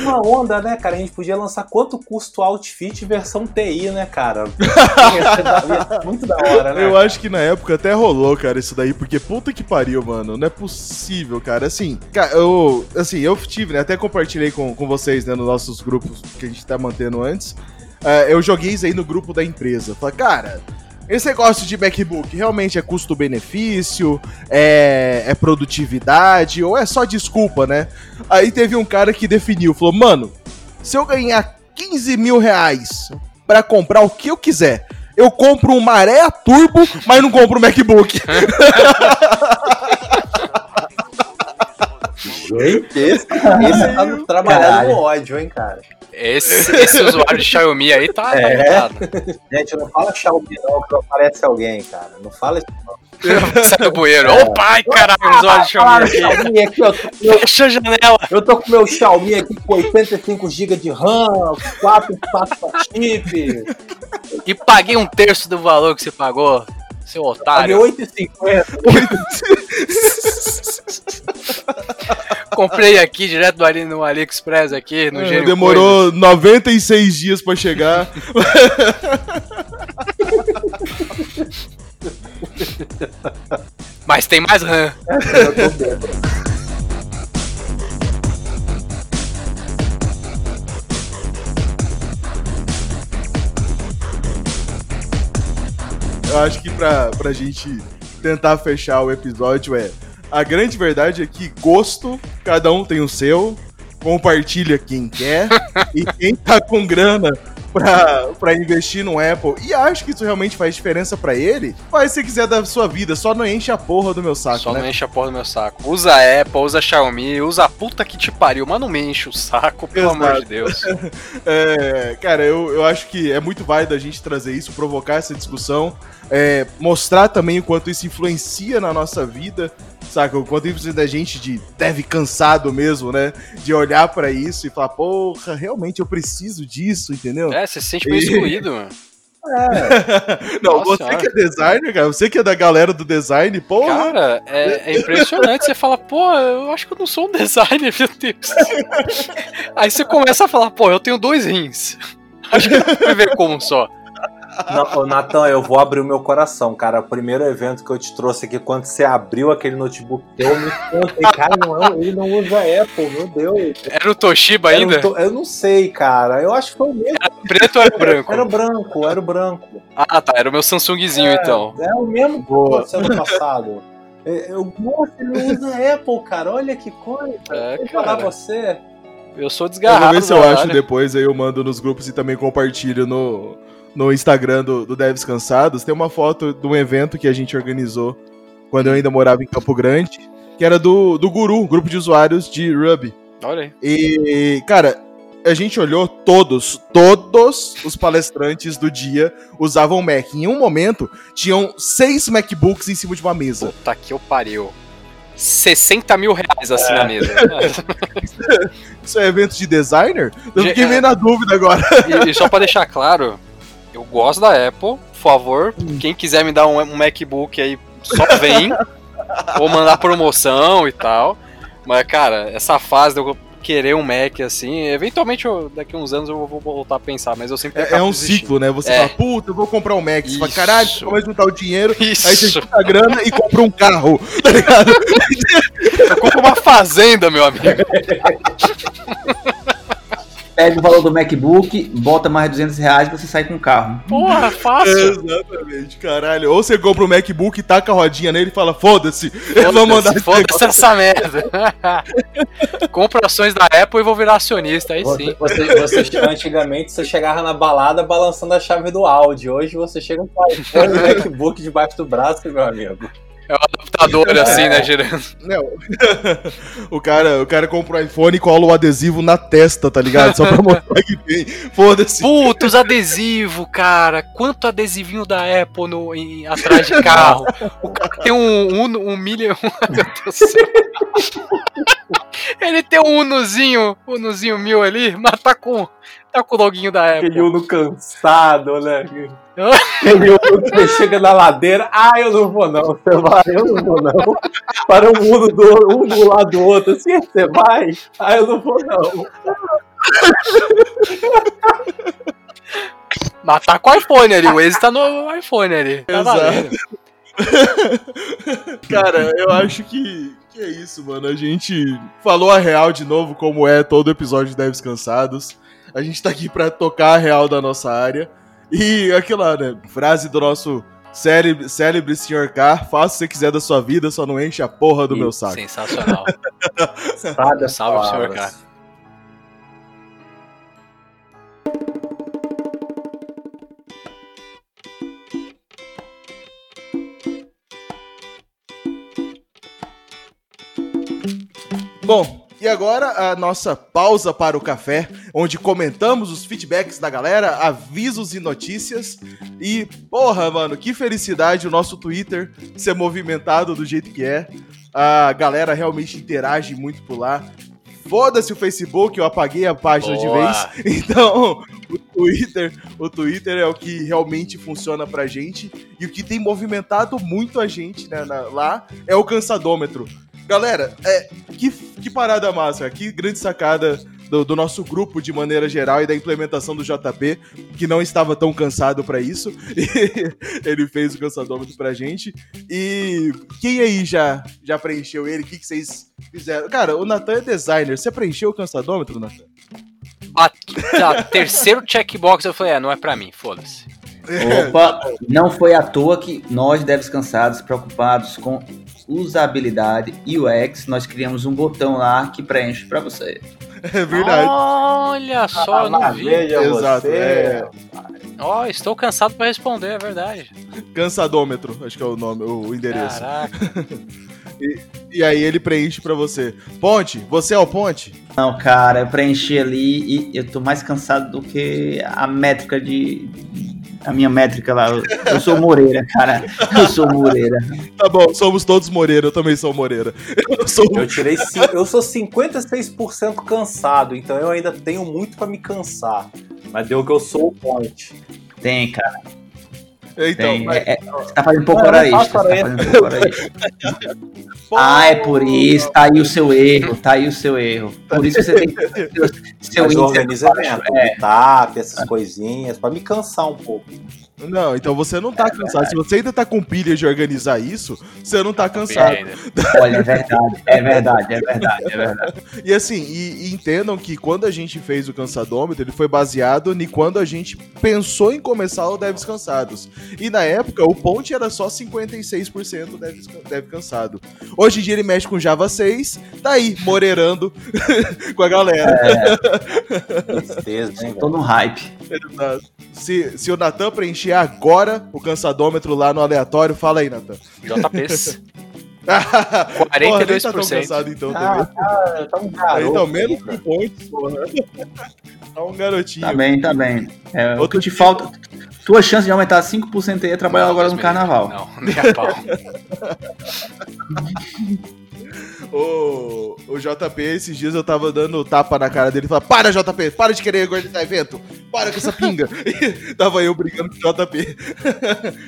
Uma onda, né, cara? A gente podia lançar quanto custa o Outfit versão TI, né, cara? [LAUGHS] muito da hora, né? Eu acho que na época até rolou, cara, isso daí, porque puta que pariu, mano. Não é possível, cara. Assim, cara, eu, assim, eu tive, né, até compartilhei com, com vocês, né, nos nossos grupos que a gente gente tá mantendo antes, uh, eu joguei isso aí no grupo da empresa. Falei, cara, esse negócio de MacBook realmente é custo-benefício, é, é, produtividade, ou é só desculpa, né? Aí teve um cara que definiu, falou, mano, se eu ganhar 15 mil reais pra comprar o que eu quiser, eu compro um Maré Turbo, mas não compro um MacBook. [LAUGHS] Gente, [LAUGHS] esse, esse tá trabalhando no ódio, hein, cara. Esse, esse usuário de Xiaomi aí tá, é. tá Gente, não fala Xiaomi não, que aparece alguém, cara. Não fala isso não. [LAUGHS] Sai do bueiro. Ô é. pai, caralho, usuário de Xiaomi Xiaomi aqui, ó. Fecha a janela. Eu tô com meu Xiaomi aqui com 85 GB de RAM, 4 espaços chip. E paguei um terço do valor que você pagou. Seu otário. Paguei 8,50. [LAUGHS] Comprei aqui direto do Ali, no AliExpress aqui, no é, Demorou 96 dias pra chegar. [LAUGHS] Mas tem mais RAM. Eu acho que pra, pra gente tentar fechar o episódio é. A grande verdade é que gosto, cada um tem o seu. Compartilha quem quer. e quem tá com grana pra, pra investir no Apple e acho que isso realmente faz diferença pra ele, faz se quiser da sua vida, só não enche a porra do meu saco, Só né? não enche a porra do meu saco. Usa Apple, usa Xiaomi, usa a puta que te pariu, mas não me enche o saco, pelo Exato. amor de Deus. [LAUGHS] É, cara, eu, eu acho que é muito válido a gente trazer isso, provocar essa discussão, é, mostrar também o quanto isso influencia na nossa vida, saca? O quanto influencia da gente de deve cansado mesmo, né? De olhar pra isso e falar, porra, realmente eu preciso disso, entendeu? É, você se sente meio excluído, mano. [LAUGHS] Não, Nossa você senhora. que é designer, cara, você que é da galera do design, porra. Cara, é, é impressionante. Você fala, pô, eu acho que eu não sou um designer, meu Deus. [LAUGHS] Aí você começa a falar, pô, eu tenho dois rins. [LAUGHS] Acho que dá pra ver como só. Não, Natan, eu vou abrir o meu coração, cara. O primeiro evento que eu te trouxe aqui, quando você abriu aquele notebook, eu me espantei. Cara, não, é- ele não usa Apple, meu Deus. Era o Toshiba Era um ainda? to- Eu não sei, cara. Eu acho que foi o mesmo. Preto ou era branco? Era o branco, era o branco. Ah, tá. Era o meu Samsungzinho, então. É o mesmo que ano passado. É, Eu, nossa, ele não usa Apple, cara. Olha que coisa. É, Vou falar cara. você. Eu sou Eu desgarrado. vou ver se eu acho depois, aí eu mando nos grupos e também compartilho no, no Instagram do, do Devs Cansados. Tem uma foto de um evento que a gente organizou quando eu ainda morava em Campo Grande, que era do, do Guru, grupo de usuários de Ruby. Olha aí. E, cara, a gente olhou todos, todos os palestrantes do dia usavam Mac. Em um momento, tinham seis MacBooks em cima de uma mesa. Puta que eu pariu. 60 mil reais assim na mesa. [LAUGHS] Isso é evento de designer? Eu fiquei meio na dúvida agora. E, e só pra deixar claro, eu gosto da Apple. Por favor, quem quiser me dar um, um MacBook aí, só vem. [LAUGHS] Vou mandar promoção e tal. Mas, cara, essa fase de eu querer um Mac assim, eventualmente eu- daqui a uns anos eu vou voltar a pensar, mas eu sempre É, é um desistindo. ciclo, né? Você É. fala, puta, eu vou comprar um Mac. Você fala, Isso. caralho, você vai juntar o dinheiro. Aí você Isso, junta a grana e compra um carro, [LAUGHS] tá ligado? eu compro uma fazenda, meu amigo. [LAUGHS] Pega o valor do MacBook, bota mais 200 reais e você sai com o carro. Porra, [LAUGHS] fácil. Exatamente, caralho. Ou você compra um MacBook e taca a rodinha nele e fala, foda-se, eu vou mandar Foda-se essa merda. [LAUGHS] Compro ações da Apple e vou virar acionista, aí Você, sim. você- você- antigamente você chegava na balada balançando a chave do áudio. Hoje você chega com o iPhone e o MacBook debaixo do braço, meu amigo. É o adaptador assim, né, girando. Não. [LAUGHS] o, cara, o cara compra um iPhone e cola o adesivo na testa, tá ligado? Só pra mostrar que tem. Foda-se. Putos, adesivo, cara. Quanto adesivinho da Apple no, em- atrás de carro. O cara tem um Uno, um milha. [LAUGHS] Meu Deus do céu. Ele tem um Unozinho, Unozinho mil ali, mas tá com, tá com o loginho da Aquele Apple. Uno cansado, né? [LAUGHS] Aquele Uno que chega na ladeira, ah, eu não vou não, você vai, eu não vou não. Para um Uno do, um do lado do outro, assim, você vai, ah, eu não vou não. [LAUGHS] Mas tá com o iPhone ali, o Waze tá no iPhone ali. Tá Exato. [LAUGHS] Cara, eu acho que, que é isso, mano. A gente falou a real de novo, como é todo episódio de Devs Cansados. A gente tá aqui pra tocar a real da nossa área. E aquela, né, frase do nosso célebre, célebre Sr. K, faça o que você quiser da sua vida, só não enche a porra do meu saco. Sensacional. [LAUGHS] As Salve, senhor cara. Bom, e agora a nossa pausa para o café, onde comentamos os feedbacks da galera, avisos e notícias. E, porra, mano, que felicidade o nosso Twitter ser movimentado do jeito que é. A galera realmente interage muito por lá. Foda-se o Facebook, eu apaguei a página de Boa. vez. [LAUGHS] Então, o Twitter, o Twitter é o que realmente funciona pra gente. E o que tem movimentado muito a gente né, na- lá é o cansadômetro. Galera, é, que, que parada massa, que grande sacada do, do nosso grupo de maneira geral e da implementação do JP, que não estava tão cansado pra isso. [LAUGHS] E ele fez o cansadômetro pra gente. E quem aí já, já preencheu ele? O que, que vocês fizeram? Cara, o Natan é designer. Você preencheu o cansadômetro, Natan? Bate- tá, terceiro checkbox, eu falei, é, não é pra mim, foda-se. Opa, não foi à toa que nós, devs cansados, preocupados com usabilidade e UX, nós criamos um botão lá que preenche para você. É verdade. Olha só, eu não Ah, vi. Exato, você. é. Ó, estou cansado pra responder, é verdade. Cansadômetro, acho que é o nome, o endereço. Caraca. [LAUGHS] E aí ele preenche pra você. Ponte, você é o Ponte? Não, cara, eu preenchi ali e eu tô mais cansado do que a métrica de. A minha métrica lá. Eu, eu sou Moreira, cara. Eu sou Moreira. Tá bom, somos todos Moreira, eu também sou Moreira. Eu sou Eu tirei. Eu sou 56% cansado, então eu ainda tenho muito pra me cansar. Mas deu que eu sou o ponte. Tem, cara. Então, Tem. mas- É, é, você tá fazendo pouco eu hora extra. tá fazendo pouco hora extra. [LAUGHS] Ah, é por isso. Tá aí o seu erro. Tá aí o seu erro. Por isso que você tem que ter o seu Mas índice baixo. evento, É, tap, essas coisinhas, pra me cansar um pouco. Não, então você não tá cansado. Se você ainda tá com pilha de organizar isso, você não tá Bem cansado. [LAUGHS] olha, é verdade. É verdade, é verdade, é verdade. E assim, e, e entendam que quando a gente fez o cansadômetro, ele foi baseado em quando a gente pensou em começar o Devs Cansados. E na época, o Ponte era só 56% Devs, Dev Cansado. Hoje em dia ele mexe com Java 6, tá aí, moreirando [LAUGHS] com a galera. [LAUGHS] Tristeza, hein? Tô no hype. Se, se o Natan preencher agora o cansadômetro lá no aleatório, fala aí, Natan. JPs. [LAUGHS] Porra, nem tá tão 42%. cansado então Ah, também. cara, tá um garoto. então, menos aí, que velho. o Ponte, porra. [LAUGHS] Tá um garotinho. Tá bem, tá bem. É, o Outro que te falta. Tua chance de aumentar 5% aí é trabalhar Não, agora no carnaval. Não, nem a pau. [LAUGHS] O, o JP, esses dias eu tava dando tapa na cara dele e falava: Para, JP, para de querer organizar evento, para com essa pinga. [LAUGHS] E tava eu brigando com o JP.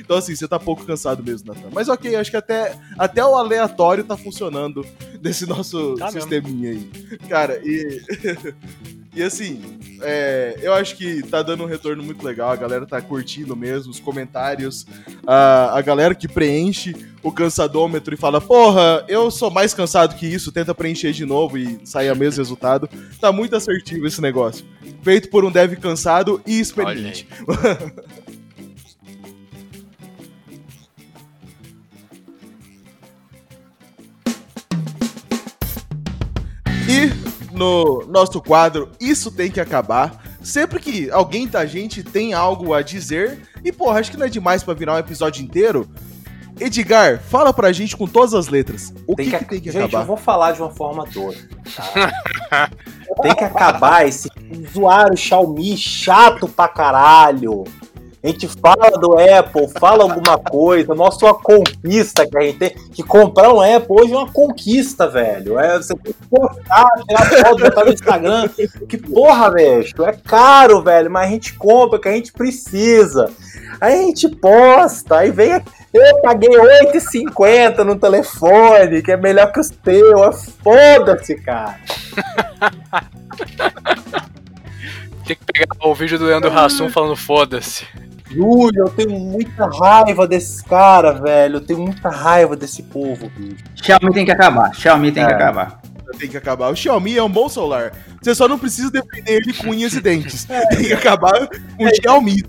[LAUGHS] então, assim, você tá pouco cansado mesmo, Nathan. Mas ok, acho que até, até o aleatório tá funcionando desse nosso Tá mesmo. sisteminha aí. Cara, e. [LAUGHS] E assim, é, eu acho que tá dando um retorno muito legal, a galera tá curtindo mesmo, os comentários, a, a galera que preenche o cansadômetro e fala, porra, eu sou mais cansado que isso, tenta preencher de novo e sair o mesmo resultado. Tá muito assertivo esse negócio. Feito por um dev cansado e experiente. [LAUGHS] E no nosso quadro Isso Tem Que Acabar, sempre que alguém da gente tem algo a dizer, e porra, acho que não é demais pra virar um episódio inteiro, Edgar, fala pra gente com todas as letras. O que, que tem que Gente, acabar? eu vou falar de uma forma toda. tá? [LAUGHS] tem que acabar esse usuário Xiaomi chato pra caralho. A gente fala do Apple, fala alguma coisa, mostra uma conquista que a gente tem. Que comprar um Apple hoje é uma conquista, velho. É, você tem que postar, tirar foto, botar no Instagram. Que porra, velho. É caro, velho, mas a gente compra, que a gente precisa. Aí a gente posta, aí vem. Eu paguei R$8,50 no telefone, que é melhor que os teus. É Foda-se, cara. [LAUGHS] Tem que pegar o vídeo do Leandro Hassum falando foda-se. Júlio, eu tenho muita raiva desses caras, velho. Eu tenho muita raiva desse povo. Xiaomi tem que acabar. Xiaomi tem que É. acabar. Tem que acabar. O Xiaomi é um bom celular. Você só não precisa defender ele com unhas e dentes. [LAUGHS] Tem que acabar com o Xiaomi.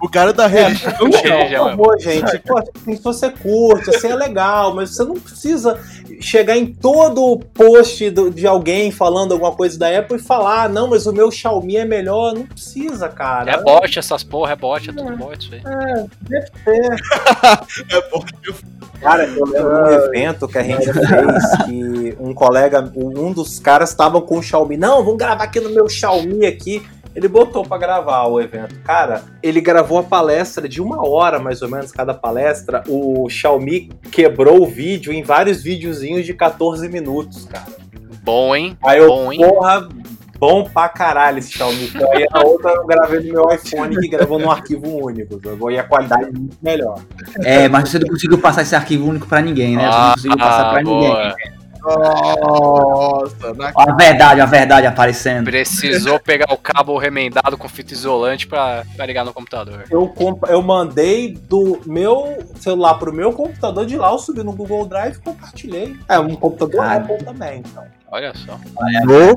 O cara da religião [LAUGHS] Não, Xiaomi. já, Por mano. favor, gente. Pô, assim, se você curte, assim é legal, mas você não precisa chegar em todo post do- de alguém falando alguma coisa da Apple e falar, "Ah, não, mas o meu Xiaomi é melhor. Não precisa, cara. É bot essas porra, é bot, é tudo bot isso aí. Deve ser. [LAUGHS] É bom. Cara, eu lembro de um evento que a gente fez que um colega, um dos caras estava com o Xiaomi. Não, vamos gravar aqui no meu Xiaomi aqui. Ele botou pra gravar o evento. Cara, ele gravou a palestra de uma hora, mais ou menos, cada palestra. O Xiaomi quebrou o vídeo em vários videozinhos de 14 minutos, cara. Bom, hein? Aí eu, Bom, hein? Bom pra caralho esse Xiaomi. Então, aí a outra eu gravei no meu iPhone que gravou num arquivo único. E a qualidade é muito melhor. É, mas você não conseguiu passar esse arquivo único pra ninguém, né? Você não Ah, conseguiu passar pra ninguém. boa. Nossa, na a verdade, a verdade aparecendo. Precisou pegar o cabo remendado com fita isolante pra, pra ligar no computador. Eu, comp- eu mandei do meu celular pro meu computador de lá, eu subi no Google Drive e compartilhei. É, um computador. Apple também, então. Olha só. No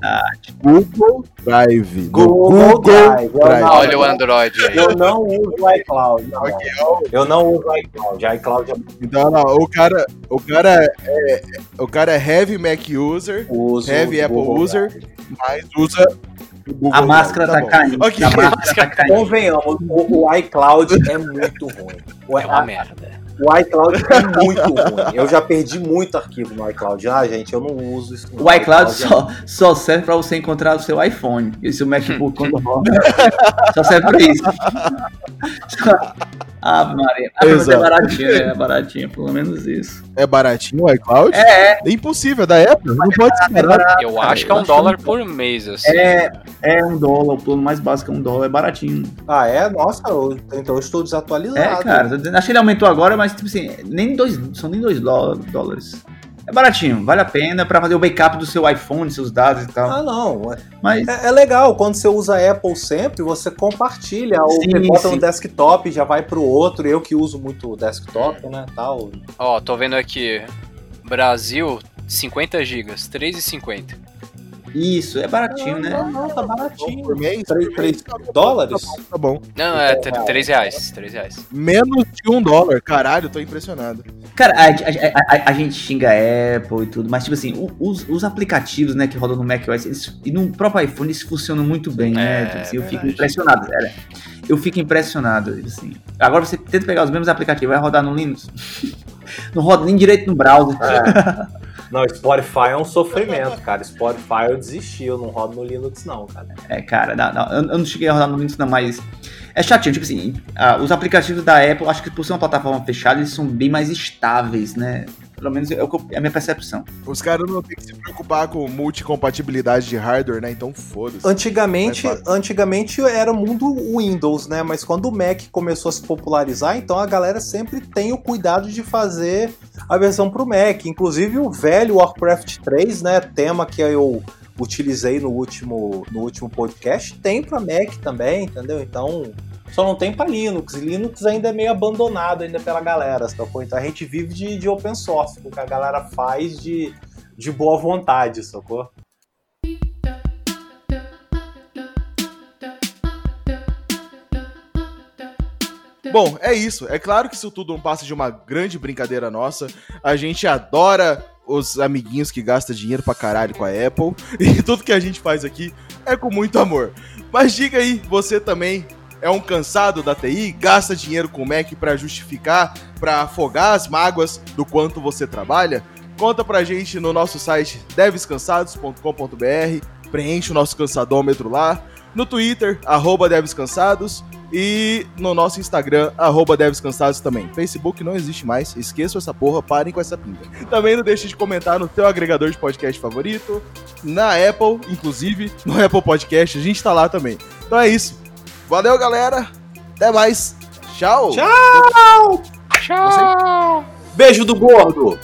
Google Drive. No Google Drive. Drive. Olha o Android aí. Eu não uso o iCloud. Não, Ok, eu não uso o iCloud. iCloud é Então, não, o cara, o cara é, o cara é heavy Mac user, uso. heavy Apple Google user, Drive. mas usa o Google A máscara tá, bom. caindo. A máscara [LAUGHS] tá caindo. Convenhamos, o, o iCloud é muito ruim. É uma merda. O iCloud é muito ruim. Eu já perdi muito arquivo no iCloud. Ah, gente, eu não uso isso. não. O iCloud é só, só serve pra você encontrar o seu iPhone. E seu MacBook quando [LAUGHS] roda. Só serve pra isso. [LAUGHS] Ah, Maria. Ah, mas é baratinho, né? É baratinho, pelo menos isso. É baratinho o iCloud? É, É impossível, é da Apple, não pode ser barato. Eu acho que é um dólar por mês, assim. É, é um dólar, o plano mais básico é um dólar, é baratinho. Ah, é? Nossa, eu- então eu estou desatualizado. É, cara, acho que ele aumentou agora, mas tipo assim, nem dois, são nem dois dó- dólares. É baratinho, vale a pena pra fazer o backup do seu iPhone, seus dados e tal. Ah, não. Mas É, é legal, quando você usa Apple sempre, você compartilha, ou Sim, você bota sim. no desktop, já vai pro outro. Eu que uso muito o desktop, né, tal. Ó, tô vendo aqui. Brasil, 50 gigas, 3,50. Isso, é baratinho, né? Não, não, tá Então, baratinho. por mês, 3 dólares? tá bom. Não, é 3 reais. 3 reais. Menos de um dólar, caralho, tô impressionado. Cara, a, a- a- a- gente xinga a Apple e tudo, mas tipo assim, os, os aplicativos, né, que rodam no macOS, eles, e no próprio iPhone, eles funcionam muito bem, né? É, Tipo assim, eu fico impressionado, sério. Eu fico impressionado, tipo assim. Agora você tenta pegar os mesmos aplicativos, vai rodar no Linux. [LAUGHS] Não roda nem direito no browser. [LAUGHS] Não, Spotify é um sofrimento, cara. Spotify eu desisti, eu não rodo no Linux, não, cara. É, cara, não, não, eu, não cheguei a rodar no Linux, não, mas. É chatinho, tipo assim, ah, os aplicativos da Apple, acho que por ser uma plataforma fechada, eles são bem mais estáveis, né? Pelo menos é, o que eu- é a minha percepção. Os caras não tem que se preocupar com multicompatibilidade de hardware, né? Então foda-se. Antigamente, fácil. antigamente era o mundo Windows, né? Mas quando o Mac começou a se popularizar, então a galera sempre tem o cuidado de fazer a versão pro Mac. Inclusive o velho Warcraft 3, né? Tema que eu utilizei no último, no último podcast, tem pra Mac também, entendeu? Então. Só não tem pra Linux. Linux ainda é meio abandonado ainda pela galera, sacou? Então a gente vive de, de open source, o que a galera faz de, de boa vontade, sacou? Bom, é isso. É claro que isso tudo não passa de uma grande brincadeira nossa. A gente adora os amiguinhos que gastam dinheiro pra caralho com a Apple. [LAUGHS] E tudo que a gente faz aqui é com muito amor. Mas diga aí, você também é um cansado da TI? Gasta dinheiro com o Mac pra justificar, pra afogar as mágoas do quanto você trabalha? Conta pra gente no nosso site devescansados.com.br. Preenche o nosso cansadômetro lá. No Twitter, arroba devescansados. E no nosso Instagram, arroba devescansados também. Facebook não existe mais, esqueçam essa porra, parem com essa pinga. Também não deixe de comentar no teu agregador de podcast favorito, na Apple, inclusive, no Apple Podcast, a gente tá lá também. Então é isso. Valeu, galera. Até mais. Tchau. Tchau! Tchau! Beijo do gordo!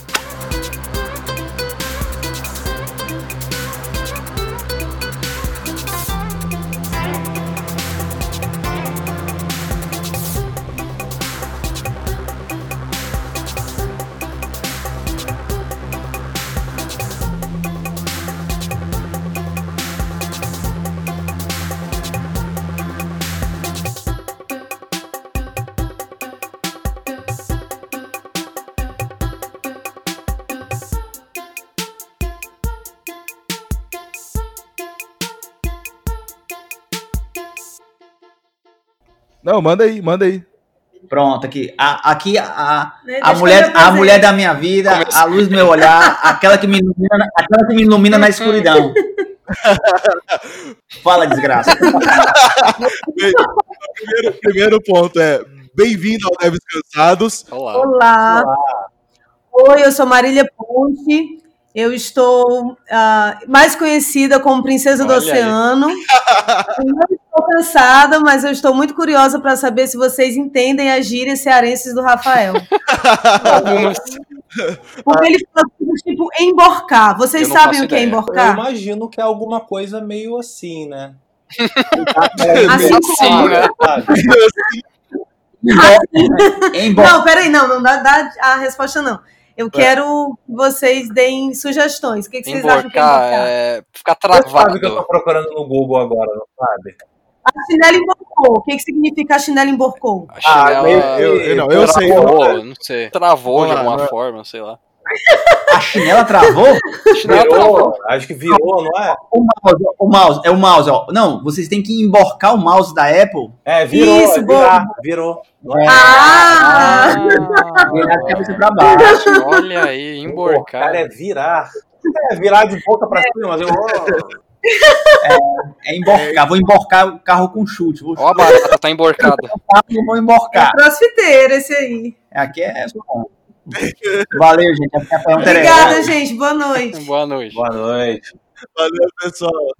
Não, manda aí, manda aí. Pronto, aqui. A, aqui a, a, Né, mulher, a mulher da minha vida, a luz do meu olhar, aquela que me ilumina, na- aquela que me ilumina na escuridão. [LAUGHS] Fala, desgraça. Primeiro, primeiro ponto é: bem-vindo ao Deves Cansados. Olá. Olá. Oi, eu sou Marília Ponte. Eu estou ah, mais conhecida como Princesa do Olha aí. Oceano. [LAUGHS] Eu não estou cansada, mas eu estou muito curiosa para saber se vocês entendem as gírias cearenses do Rafael. Porque ele fala tipo emborcar. Vocês sabem o que é ideia. Eu emborcar? imagino que é alguma coisa meio assim, né? [LAUGHS] Assim Sim, como. né? Embora. Não, peraí, não, não dá, dá a resposta não. Eu quero que vocês deem sugestões. O que, que vocês acham que é Emborcar, é, ficar Você sabe que eu tô travado. procurando no Google agora, não sabe? A chinela emborcou. O que, que significa a chinela emborcou? A Ah, chinela meio Eu, eu, não, eu sei. travou, eu- não sei. Travou de alguma não é- forma, sei lá. A chinela travou? A chinela travou. Virou, acho que virou, não é? O mouse, o mouse, é o mouse, ó. Não, vocês têm que emborcar o mouse da Apple. É, virou, Isso, é virar, virou. É? Ah! Virar de cabeça pra baixo. olha aí, emborcar. cara, é virar. É, virar de boca pra cima, mas eu vou... É emborcar. Vou emborcar o carro com chute. Ó a barata, tá emborcada. chutar e vou É emborcar. crossfiteiro esse aí. Aqui é só bom. [LAUGHS] Valeu, gente. Até a Obrigada, gente. Boa noite. Boa noite. Boa noite. Valeu, pessoal.